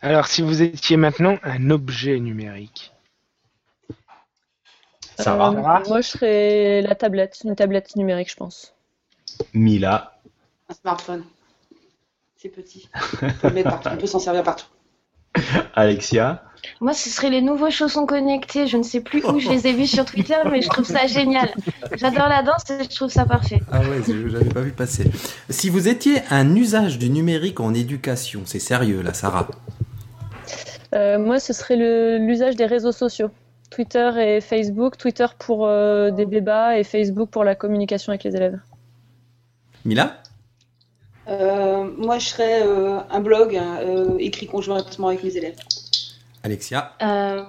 Alors, si vous étiez maintenant un objet numérique Sarah Euh, moi, je serais la tablette, une tablette numérique, je pense. Mila Un smartphone. C'est petit. On peut, le mettre partout. On peut s'en servir partout. *laughs* Alexia Moi, ce serait les nouveaux chaussons connectés. Je ne sais plus où je les ai vus sur Twitter, mais je trouve ça génial. J'adore la danse et je trouve ça parfait. Ah ouais, je l'avais pas vu passer. Si vous étiez un usage du numérique en éducation, c'est sérieux là, Sarah? Euh, moi, ce serait l'usage des réseaux sociaux. Twitter et Facebook. Twitter pour euh, des débats et Facebook pour la communication avec les élèves. Mila? Euh, moi, je serais euh, un blog écrit conjointement avec mes élèves. Alexia? Euh,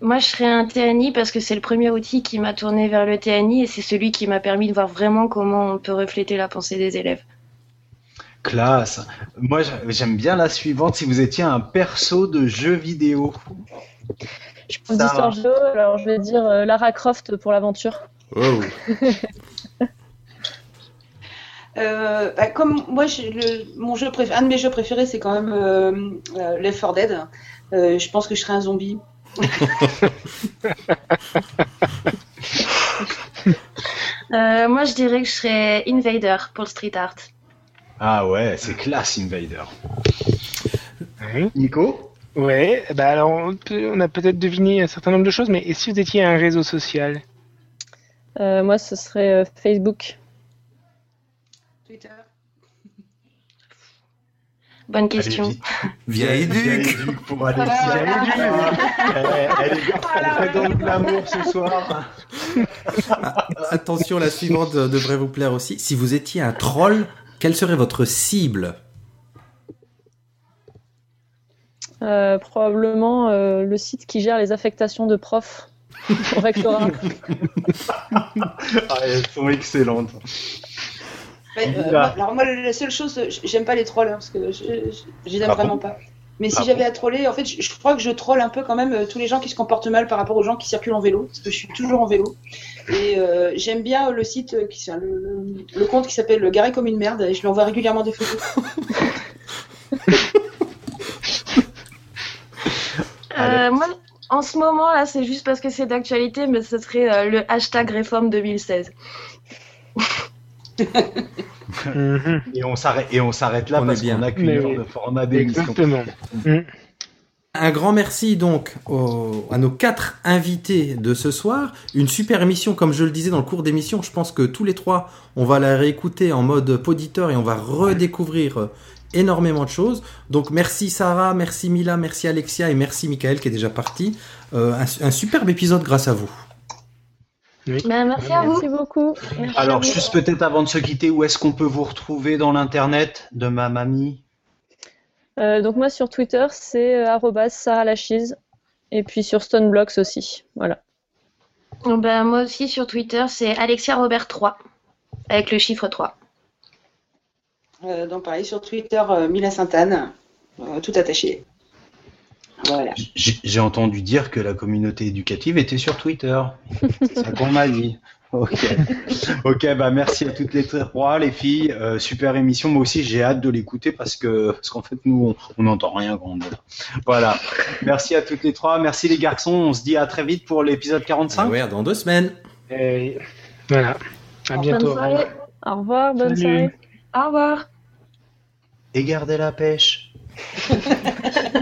moi, je serais un TNI parce que c'est le premier outil qui m'a tourné vers le TNI et c'est celui qui m'a permis de voir vraiment comment on peut refléter la pensée des élèves. Classe. Moi, j'a- j'aime bien la suivante. Si vous étiez un perso de jeu vidéo. Je pense Sarah. d'histoire géo, alors je vais dire euh, Lara Croft pour l'aventure. Oh. *laughs* Euh, bah, comme moi, je- le- mon jeu préf- un de mes jeux préférés, c'est quand même euh, euh, Left 4 Dead. Euh, je pense que je serais un zombie. *laughs* Euh, moi, je dirais que je serais Invader pour le street art. Ah ouais, c'est classe Invader. Nico? Ouais, bah alors on, peut- on a peut-être deviné un certain nombre de choses, mais et si vous étiez un réseau social? Euh, moi, ce serait euh, Facebook. Twitter. *laughs* Bonne question. Allez, vite. Vieille Vieille duc duc pour Alexia. elle, elle est- elle fait donc l'amour ce soir. Ah, Attention, la suivante devrait vous plaire aussi. Si vous étiez un troll, quelle serait votre cible? Euh, probablement euh, le site qui gère les affectations de profs *laughs* au rectorat. Ah, elles sont excellentes. Ouais, euh, moi- alors moi, la seule chose, j'aime pas les trolls hein, parce que les aime Ah vraiment bon pas. Mais si Ah j'avais bon à troller, en fait, je, je crois que je troll un peu quand même euh, tous les gens qui se comportent mal par rapport aux gens qui circulent en vélo, parce que je suis toujours en vélo. Et euh, j'aime bien le site, euh, qui, le, le compte qui s'appelle Garé comme une merde, et je lui envoie régulièrement des photos. *laughs* Euh, moi, en ce moment, là, c'est juste parce que c'est d'actualité, mais ce serait euh, le hashtag réforme 2016. Mhm. Et on s'arrête et on s'arrête là On est parce bien. qu'on a qu'une oui. de format d'émission. Exactement. Un grand merci donc aux- à nos quatre invités de ce soir. Une super émission, comme je le disais dans le cours d'émission. Je pense que tous les trois, on va la réécouter en mode poditeur et on va redécouvrir euh, énormément de choses. Donc merci Sarah, merci Mila, merci Alexia et merci Michael qui est déjà parti. Euh, un, un superbe épisode grâce à vous. Ben, merci à vous. Merci beaucoup. Merci Alors, vous. juste peut-être avant de se quitter, où est-ce qu'on peut vous retrouver dans l'internet de ma mamie? Euh, donc moi sur Twitter, c'est euh, arrobas Sarah Lachise. Et puis sur Stoneblocks aussi. Voilà. Ben, moi aussi, sur Twitter, c'est Alexia Robert 3, avec le chiffre 3. Euh, donc pareil, sur Twitter, euh, Mila Sainte-Anne, euh, tout attaché. Voilà. J'ai entendu dire que la communauté éducative était sur Twitter. C'est ça qu'on m'a dit. Ok. *laughs* Ok, bah merci à toutes les trois, les filles. Euh, super émission. Moi aussi, j'ai hâte de l'écouter parce que parce qu'en fait, nous, on- on n'entend rien quand on est là. Voilà. Merci à toutes les trois. Merci les garçons. On se dit à très vite pour l'épisode 45. Ah ouais, dans deux semaines. Et voilà. À bientôt. Bonne soirée. Au revoir, bonne Salut. soirée. Au revoir. Et gardez la pêche. *laughs*